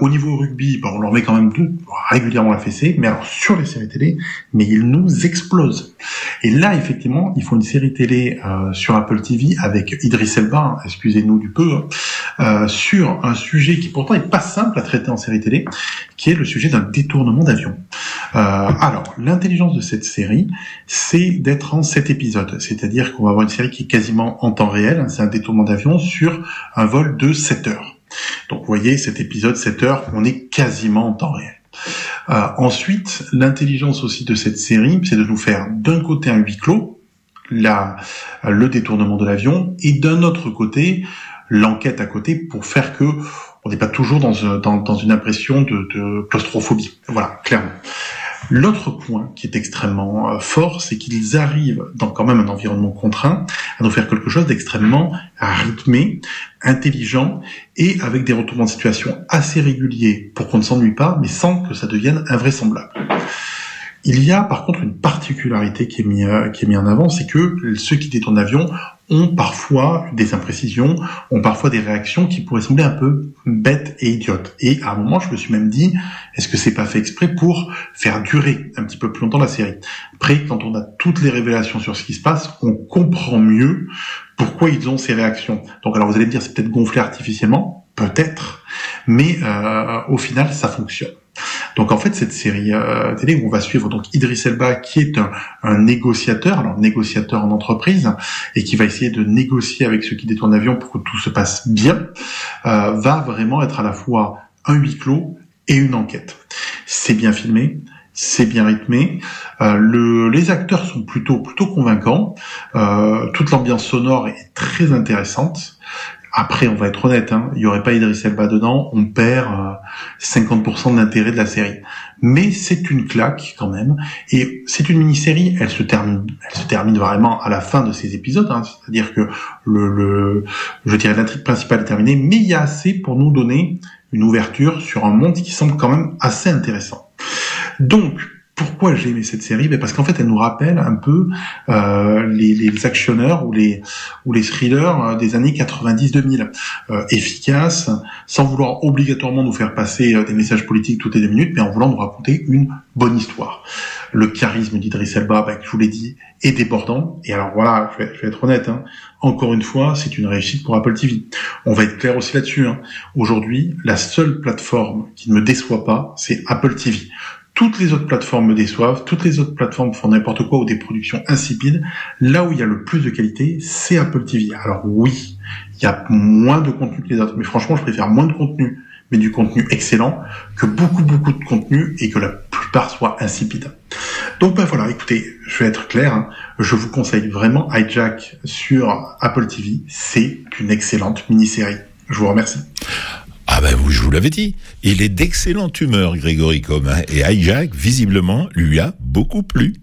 Au niveau rugby, bah, on leur met quand même tout, régulièrement la fessée. Mais alors sur les séries télé, mais ils nous explosent. Et là, effectivement, ils font une série télé sur Apple TV avec Idris Elba, hein, excusez-nous du peu, hein, sur un sujet qui pourtant est pas simple à traiter en série télé, qui est le sujet d'un détournement d'avion. Euh, alors, l'intelligence de cette série, c'est d'être en sept épisodes, c'est-à-dire qu'on va avoir une série qui est quasiment en temps réel, c'est un détournement d'avion sur un vol de 7 heures. Donc vous voyez, cet épisode 7 heures, on est quasiment en temps réel. Euh, ensuite, l'intelligence aussi de cette série, c'est de nous faire d'un côté un huis clos, la, le détournement de l'avion, et d'un autre côté, l'enquête à côté pour faire que on n'est pas toujours dans, dans une impression de, claustrophobie. Voilà, clairement. L'autre point qui est extrêmement euh, fort, c'est qu'ils arrivent dans quand même un environnement contraint à nous faire quelque chose d'extrêmement rythmé, intelligent et avec des retournements de situation assez réguliers pour qu'on ne s'ennuie pas, mais sans que ça devienne invraisemblable. Il y a par contre une particularité qui est mise mis en avant, c'est que ceux qui détournent l'avion ont parfois des imprécisions, ont parfois des réactions qui pourraient sembler un peu bêtes et idiotes. Et à un moment, je me suis même dit, est-ce que c'est pas fait exprès pour faire durer un petit peu plus longtemps la série? Après, quand on a toutes les révélations sur ce qui se passe, on comprend mieux pourquoi ils ont ces réactions. Donc alors vous allez me dire, c'est peut-être gonflé artificiellement, peut-être, mais euh, au final, ça fonctionne. Donc en fait cette série euh, télé où on va suivre donc Idris Elba qui est un, négociateur, alors négociateur en entreprise et qui va essayer de négocier avec ceux qui détournent l'avion pour que tout se passe bien, euh, va vraiment être à la fois un huis clos et une enquête. C'est bien filmé, c'est bien rythmé. Euh, le, les acteurs sont plutôt plutôt convaincants. Toute l'ambiance sonore est très intéressante. Après, on va être honnête, hein, il y aurait pas Idris Elba dedans, on perd euh, 50% de l'intérêt de la série. Mais c'est une claque quand même, et c'est une mini-série. Elle se termine, elle se termine vraiment à la fin de ces épisodes, hein, c'est-à-dire que le, le, je dirais l'intrigue principale est terminée, mais il y a assez pour nous donner une ouverture sur un monde qui semble quand même assez intéressant. Donc, pourquoi j'ai aimé cette série? Ben Parce qu'en fait, elle nous rappelle un peu euh, les, les actionneurs ou les, ou les thrillers euh, des années 90-2000. Euh, efficaces, sans vouloir obligatoirement nous faire passer euh, des messages politiques toutes les deux minutes, mais en voulant nous raconter une bonne histoire. Le charisme d'Idris Elba, ben, je vous l'ai dit, est débordant. Et alors voilà, je vais, je vais être honnête, hein, encore une fois, c'est une réussite pour Apple TV. On va être clair aussi là-dessus. Hein. Aujourd'hui, la seule plateforme qui ne me déçoit pas, c'est Apple TV. Toutes les autres plateformes me déçoivent, toutes les autres plateformes font n'importe quoi ou des productions insipides. Là où il y a le plus de qualité, c'est Apple TV. Alors oui, il y a moins de contenu que les autres, mais franchement, je préfère moins de contenu, mais du contenu excellent, que beaucoup beaucoup de contenu et que la plupart soit insipide. Donc ben voilà, écoutez, je vais être clair, hein. je vous conseille vraiment Hijack sur Apple TV. C'est une excellente mini-série. Je vous remercie. Ah ben vous, je vous l'avais dit, il est d'excellente humeur, Grégory Comin, et Hijack, visiblement, lui a beaucoup plu.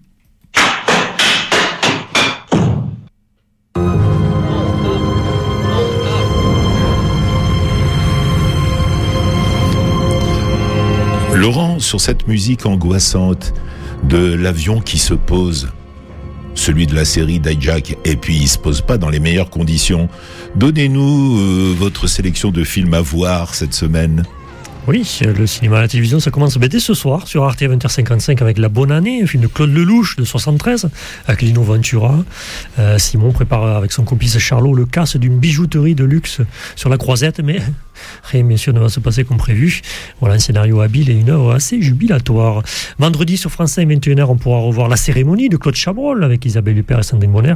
Laurent, sur cette musique angoissante de l'avion qui se pose, celui de la série d'Hijack, et puis il se pose pas dans les meilleures conditions. Donnez-nous euh, votre sélection de films à voir cette semaine. Oui, le cinéma à la télévision, ça commence dès ce soir sur Arte 20h55 avec La Bonne Année, un film de Claude Lelouch de 73, avec Lino Ventura. Euh, Simon prépare avec son complice Charlot le casse d'une bijouterie de luxe sur la croisette, mais rien bien sûr ne va se passer comme prévu. Voilà un scénario habile et une œuvre assez jubilatoire. Vendredi sur France 5, 21h, on pourra revoir La Cérémonie de Claude Chabrol avec Isabelle Huppert et Sandrine Bonner.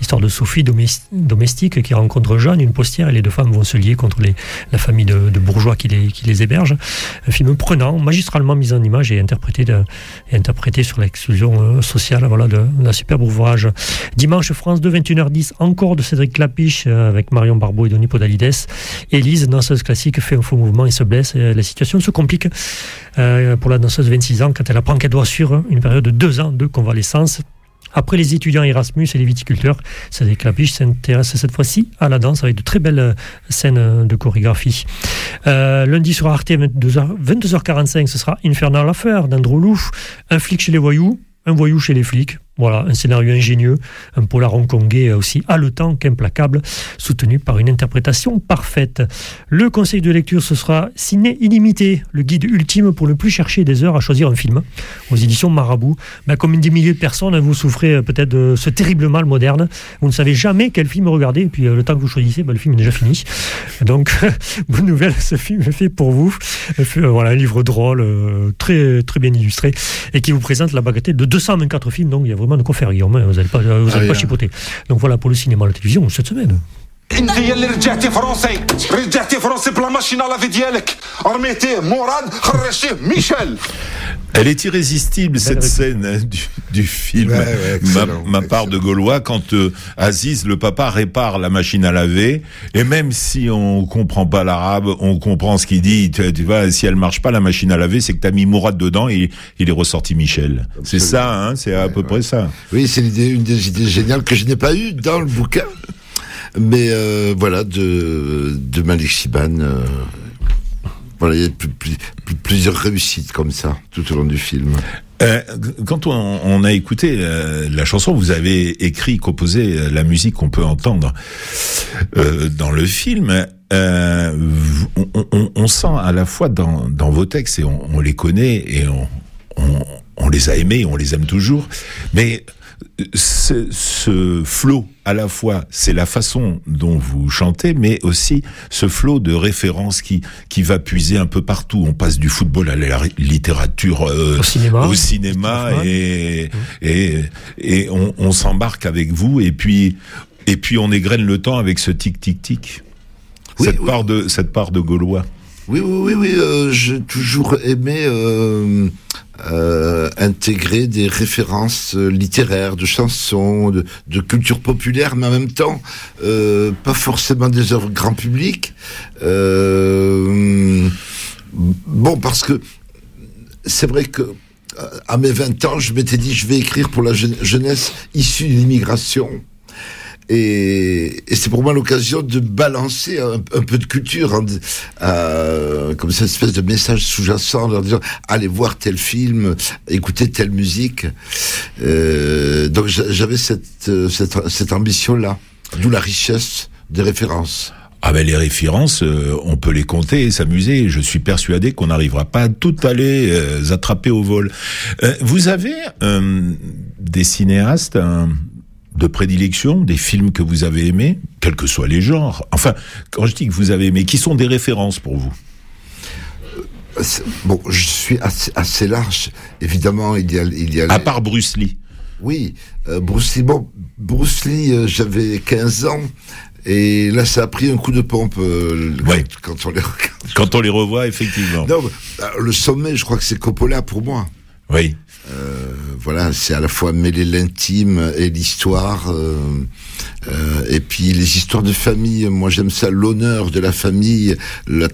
Histoire de Sophie domestique qui rencontre Jeanne, une postière, et les deux femmes vont se lier contre les, la famille de, bourgeois qui les, qui les héberge. Un film prenant, magistralement mis en image et interprété, et interprété sur l'exclusion euh, sociale voilà, la superbe ouvrage. Dimanche, France 2, 21h10, encore de Cédric Clapiche euh, avec Marion Barbeau et Denis Podalides. Élise, classique, fait un faux mouvement et se blesse. Et la situation se complique euh, pour la danseuse de 26 ans quand elle apprend qu'elle doit suivre une période de deux ans de convalescence. Après les étudiants Erasmus et les viticulteurs, Cédric Clapiche s'intéresse cette fois-ci à la danse avec de très belles scènes de chorégraphie. Euh, lundi sur Arte, 22h, 22h45, ce sera Infernal Affair d'Andrew Louf, un flic chez les voyous, un voyou chez les flics. Voilà, un scénario ingénieux, un polar hongkongais aussi haletant qu'implacable, soutenu par une interprétation parfaite. Le conseil de lecture, ce sera Ciné illimité, le guide ultime pour ne plus chercher des heures à choisir un film, aux éditions Marabout. Ben, comme des milliers de personnes, vous souffrez peut-être de ce terrible mal moderne. Vous ne savez jamais quel film regarder, et puis le temps que vous choisissez, ben, le film est déjà fini. Donc, <laughs> bonne nouvelle, ce film est fait pour vous. Voilà, un livre drôle, très, très bien illustré, et qui vous présente la bagatelle de 224 films, donc il y a vraiment de quoi faire, Guillaume. Vous n'allez pas, vous allez pas chipoter. Donc voilà pour le cinéma et la télévision cette semaine. انت يلي رجعتي فرنسي رجعتي فرنسي بلا ماشين لافي ديالك رميتيه مراد خرجتيه ميشيل Elle est irrésistible cette scène hein, du, du, film ouais, ouais, ma, ma, part de Gaulois quand euh, Aziz le papa répare la machine à laver et même si on comprend pas l'arabe on comprend ce qu'il dit tu, tu, vois si elle marche pas la machine à laver c'est que t'as mis Mourad dedans et il est ressorti Michel c'est ça hein, c'est à peu près ça oui c'est l'idée une des idées géniales que je n'ai pas eu dans le bouquin mais euh, voilà de Malik Shiban euh, voilà il y a plus, plus, plusieurs réussites comme ça tout au long du film euh, quand on, a écouté euh, la chanson, vous avez écrit, composé la musique qu'on peut entendre dans le film. On, sent à la fois dans, dans vos textes, et on, les connaît, et on, les a aimés, on les aime toujours, mais ce flot, à la fois, c'est la façon dont vous chantez, mais aussi ce flot de références qui qui va puiser un peu partout. On passe du football à la littérature, euh, au cinéma, au cinéma et, et, et on, on s'embarque avec vous. Et puis et puis on égrène le temps avec ce tic tic tic. Oui, cette oui. part de cette part de Gaulois. Oui, oui, oui, oui. Euh, J'ai toujours aimé euh, euh, intégrer des références littéraires, de chansons, de, culture populaire, mais en même temps, pas forcément des œuvres grand public. Bon, parce que c'est vrai que à mes 20 ans, je m'étais dit, je vais écrire pour la jeunesse issue de l'immigration. Et, et c'est pour moi l'occasion de balancer un, un, peu de culture, hein, euh, comme cette espèce de message sous-jacent, leur disant allez voir tel film, écoutez telle musique. Euh, donc j'avais cette, cette, cette ambition-là, d'où la richesse des références. Ah ben les références, euh, on peut les compter et s'amuser. Je suis persuadé qu'on n'arrivera pas à tout aller euh, attraper au vol. Euh, vous avez des cinéastes de prédilection, des films que vous avez aimés, quels que soient les genres. Enfin, quand je dis que vous avez aimé, qui sont des références pour vous? Bon, je suis assez, assez, large. Évidemment, il y a, il y a. À part Bruce Lee. Oui, euh, Bruce Lee. Bon, Bruce Lee, euh, j'avais 15 ans. Et là, ça a pris un coup de pompe euh, ouais. quand, quand, on les regarde. Quand on les revoit, effectivement. Non, le sommet, je crois que c'est Coppola pour moi. Oui. Euh, voilà, c'est à la fois mêler l'intime et l'histoire. euh, euh, et puis les histoires de famille, moi j'aime ça, l'honneur de la famille, la,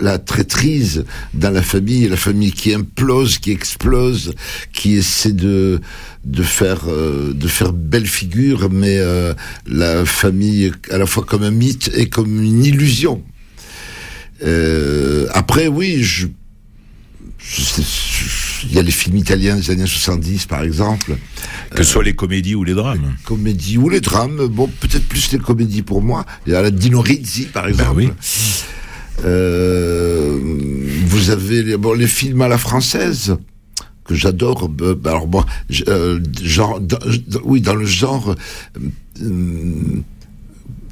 la traîtrise dans la famille, la famille qui implose, qui explose, qui essaie de de faire euh, de faire belle figure, mais euh, la famille à la fois comme un mythe et comme une illusion. Après, oui, je, je je- il y a les films italiens des années 70, par exemple. Que ce soit les comédies ou les drames. Comédies ou les drames, bon, peut-être plus les comédies pour moi. Il y a la Dino Rizzi, par exemple. oui. Euh, vous avez les, bon, les films à la française que j'adore. Euh, bah, alors moi, euh, genre, dans- oui, dans le genre,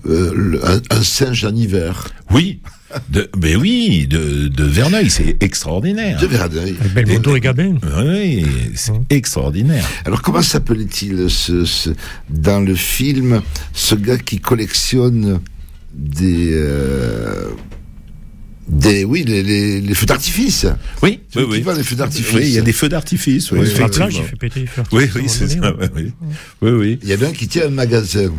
euh, un, un singe en hiver. Oui. De, mais oui, de, de Verneuil, c'est extraordinaire. De Verneuil. Avec Belmondo et Gabin. Oui, c'est extraordinaire. Alors comment s'appelait-il ce, ce- dans le film ce gars qui collectionne des euh, des oui les, les, les feux d'artifice? Oui, oui, oui. les feux d'artifice. Oui, il y a des feux d'artifice. Oui, Oui. Oui, oui, c'est ça. oui, oui. Il y en a un qui tient un magasin.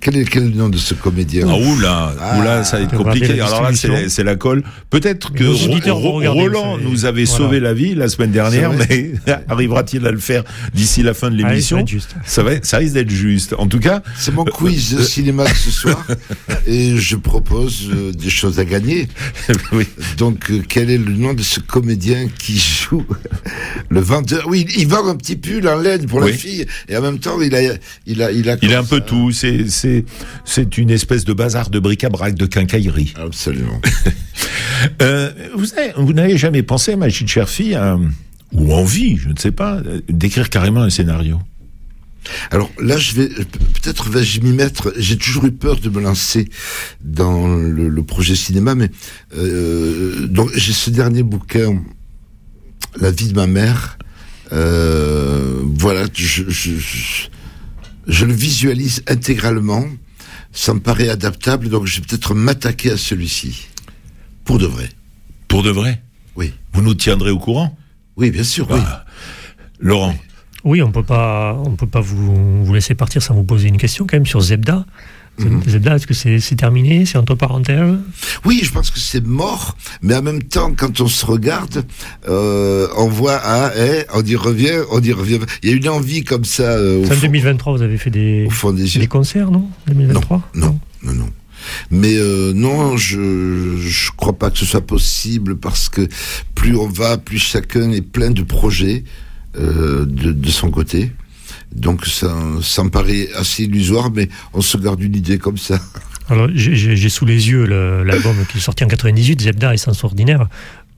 Quel est, quel est le nom de ce comédien Ah, oula, Ah. oula, ça va être compliqué. Alors là, c'est c'est la colle. Peut-être que Ro- Roland nous avait Voilà. sauvé la vie la semaine dernière, mais <laughs> arrivera-t-il à le faire d'ici la fin de va l'émission juste. ça, va, ça risque d'être juste. En tout cas, C'est mon quiz de cinéma de ce <laughs> soir et je propose euh, des choses à gagner. <laughs> oui. Donc, euh, quel est le nom de ce comédien qui joue le vendeur? Oui, il vend un petit pull en laine pour Oui. la fille et en même temps, il a, il a, il a. il a un peu tout. C'est c'est c'est une espèce de bazar de bric-à-brac, de quincaillerie. Absolument. <laughs> Euh, vous avez- vous n'avez jamais pensé, Magid Cherfi, à, ou envie, je ne sais pas, d'écrire carrément un scénario? Alors là, je vais peut-être vais-je m'y mettre. J'ai toujours eu peur de me lancer dans le, le projet cinéma, mais euh, donc j'ai ce dernier bouquin, La vie de ma mère. Euh, voilà, je, je, je, je le visualise intégralement. Ça me paraît adaptable, donc je vais peut-être m'attaquer à celui-ci pour de vrai. Pour de vrai? Oui. Vous nous tiendrez au courant? Oui, bien sûr. Oui. Ah, Laurent Oui, on peut pas, on peut pas vous, vous laisser partir sans vous poser une question quand même sur Zebda. Mhm. Zebda, est-ce que c'est terminé C'est entre parenthèses Oui, je pense que c'est mort, mais en même temps, quand on se regarde, euh, on voit, ah, eh, on y revient, on y revient. Il y a une envie comme ça euh, en fond, 2023, vous avez fait des, concerts, non? 2023 Non, non, non. Mais euh, non, je je crois pas que ce soit possible parce que plus on va, plus chacun est plein de projets euh, de, de son côté. Donc ça, ça me paraît assez illusoire, mais on se garde une idée comme ça. Alors, j'ai- sous les yeux l'album qui est sorti en 98, Zebda, Essence Ordinaire.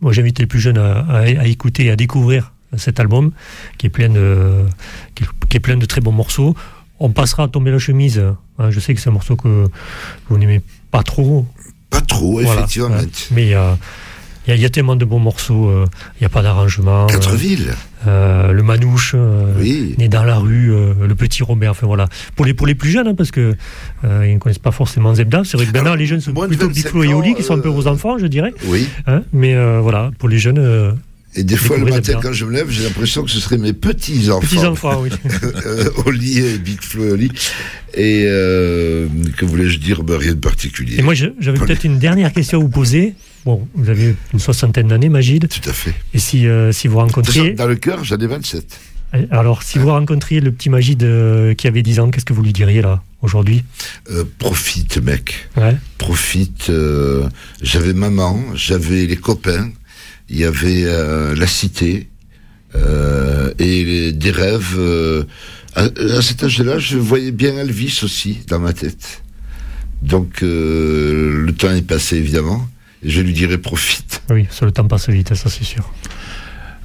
Moi, j'invite les plus jeunes à, à- à écouter et à découvrir cet album qui est plein de, qui, qui est plein de très bons morceaux. On passera à tomber la chemise. hein. Je sais que c'est un morceau que vous n'aimez pas trop. Pas trop, Voilà, effectivement. Mais il y a, il y a- y a tellement de bons morceaux. euh, Il n'y a pas d'arrangement. Quatre euh, villes. Euh, le Manouche, euh, Oui. né dans la rue, euh, le petit Robert, enfin voilà. Pour les, pour les plus jeunes, hein, parce que ils ne connaissent pas forcément Zebda, c'est vrai que maintenant les jeunes sont plutôt Big 25 Flo et Oli, qui sont un peu vos enfants, je dirais. Oui. Hein, mais voilà, pour les jeunes. Euh, Et des fois, le matin, quand je me lève, j'ai l'impression que ce seraient mes petits-enfants. Petits-enfants, oui. <laughs> Euh, Oli et Big Flo et Oli. Et euh, que voulais-je dire? Ben, Rien de particulier. Et moi, j'avais peut-être une dernière question à vous poser. Bon, vous avez une soixantaine d'années, Magid. Tout à fait. Et si, euh, si vous rencontriez. Dans le cœur, j'en ai 27. Alors, si vous rencontriez le petit Magid euh, qui avait 10 ans, qu'est-ce que vous lui diriez là, aujourd'hui? Euh, profite, mec. Ouais. Profite. euh, j'avais maman, j'avais les copains, il y avait euh, la cité euh, et les- des rêves. euh, à, à cet âge-là, je voyais bien Elvis aussi dans ma tête. Donc, euh, le temps est passé, évidemment. Et je lui dirais profite. Oui, ça, le temps passe vite, ça c'est sûr.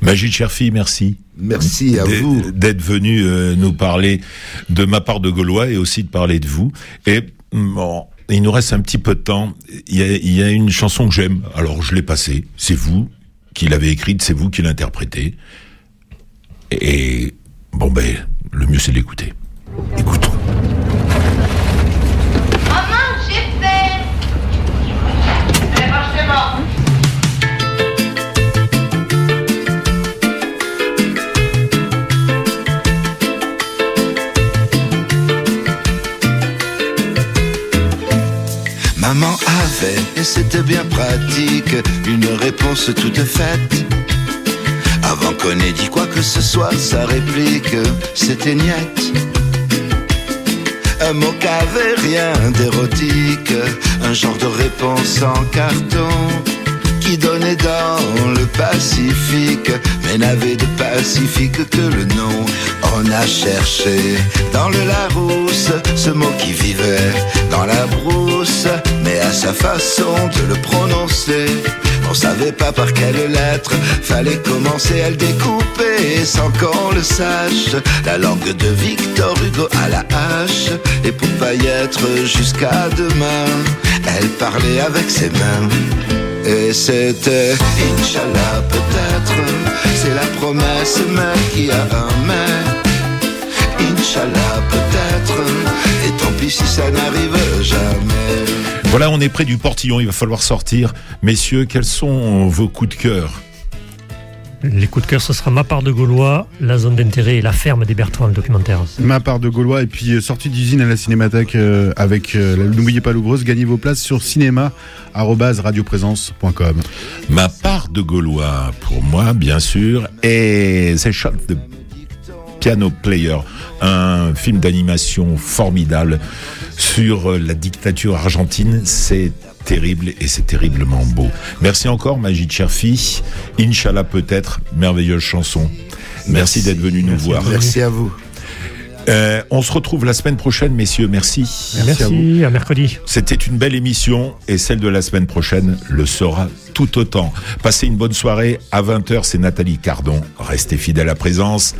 Magid Cherfi, merci. Merci à D'être- vous. D'être venu euh, nous parler de ma part de Gaulois et aussi de parler de vous. Et bon, il nous reste un petit peu de temps. Il y a, il y a une chanson que j'aime, alors je l'ai passée. C'est vous qu'il avait écrite, c'est vous qui l'interprétez. Et bon ben, le mieux c'est d'écouter. Écoutons. Maman et c'était bien pratique, une réponse toute faite. Avant qu'on ait dit quoi que ce soit, sa réplique, c'était niette. Un mot qu'avait rien d'érotique, un genre de réponse en carton donnait dans le Pacifique, mais n'avait de Pacifique que le nom. On a cherché dans le Larousse ce mot qui vivait dans la brousse, mais à sa façon de le prononcer. On savait pas par quelle lettre fallait commencer à le découper sans qu'on le sache. La langue de Victor Hugo à la hache, et pour pas y être jusqu'à demain, elle parlait avec ses mains. Et c'était Inch'Allah peut-être C'est la promesse mais qui a un mais. Inch'Allah peut-être Et tant pis si ça n'arrive jamais. Voilà, on est près du portillon, il va falloir sortir. Messieurs, quels sont vos coups de cœur? Les coups de cœur, ce sera Ma part de Gaulois, La zone d'intérêt et La ferme des Bertrand, le documentaire. Ma part de Gaulois et puis euh, sortie d'usine à la Cinémathèque euh, avec euh, la- N'oubliez pas l'ouvreuse, gagnez vos places sur cinéma@radioprésence.com. Ma part de Gaulois, pour moi, bien sûr, et The Shot the Piano Player, un film d'animation formidable sur la dictature argentine. C'est terrible et c'est terriblement beau. Merci encore, Magid Cherfi. Inch'Allah peut-être, merveilleuse chanson. Merci, d'être venu nous voir. Merci à vous. Euh, on se retrouve la semaine prochaine, messieurs. Merci. Merci, à mercredi. C'était une belle émission et celle de la semaine prochaine le sera tout autant. Passez une bonne soirée. À 20h, c'est Nathalie Cardon. Restez fidèles à présence.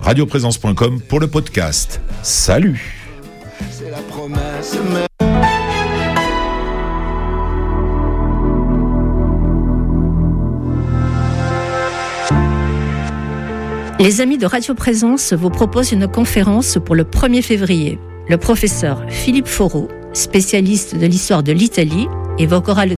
Radioprésence.com pour le podcast. Salut. C'est la promesse Les amis de Radio Présence vous proposent une conférence pour le 1er février. Le professeur Philippe Foreau, spécialiste de l'histoire de l'Italie, évoquera le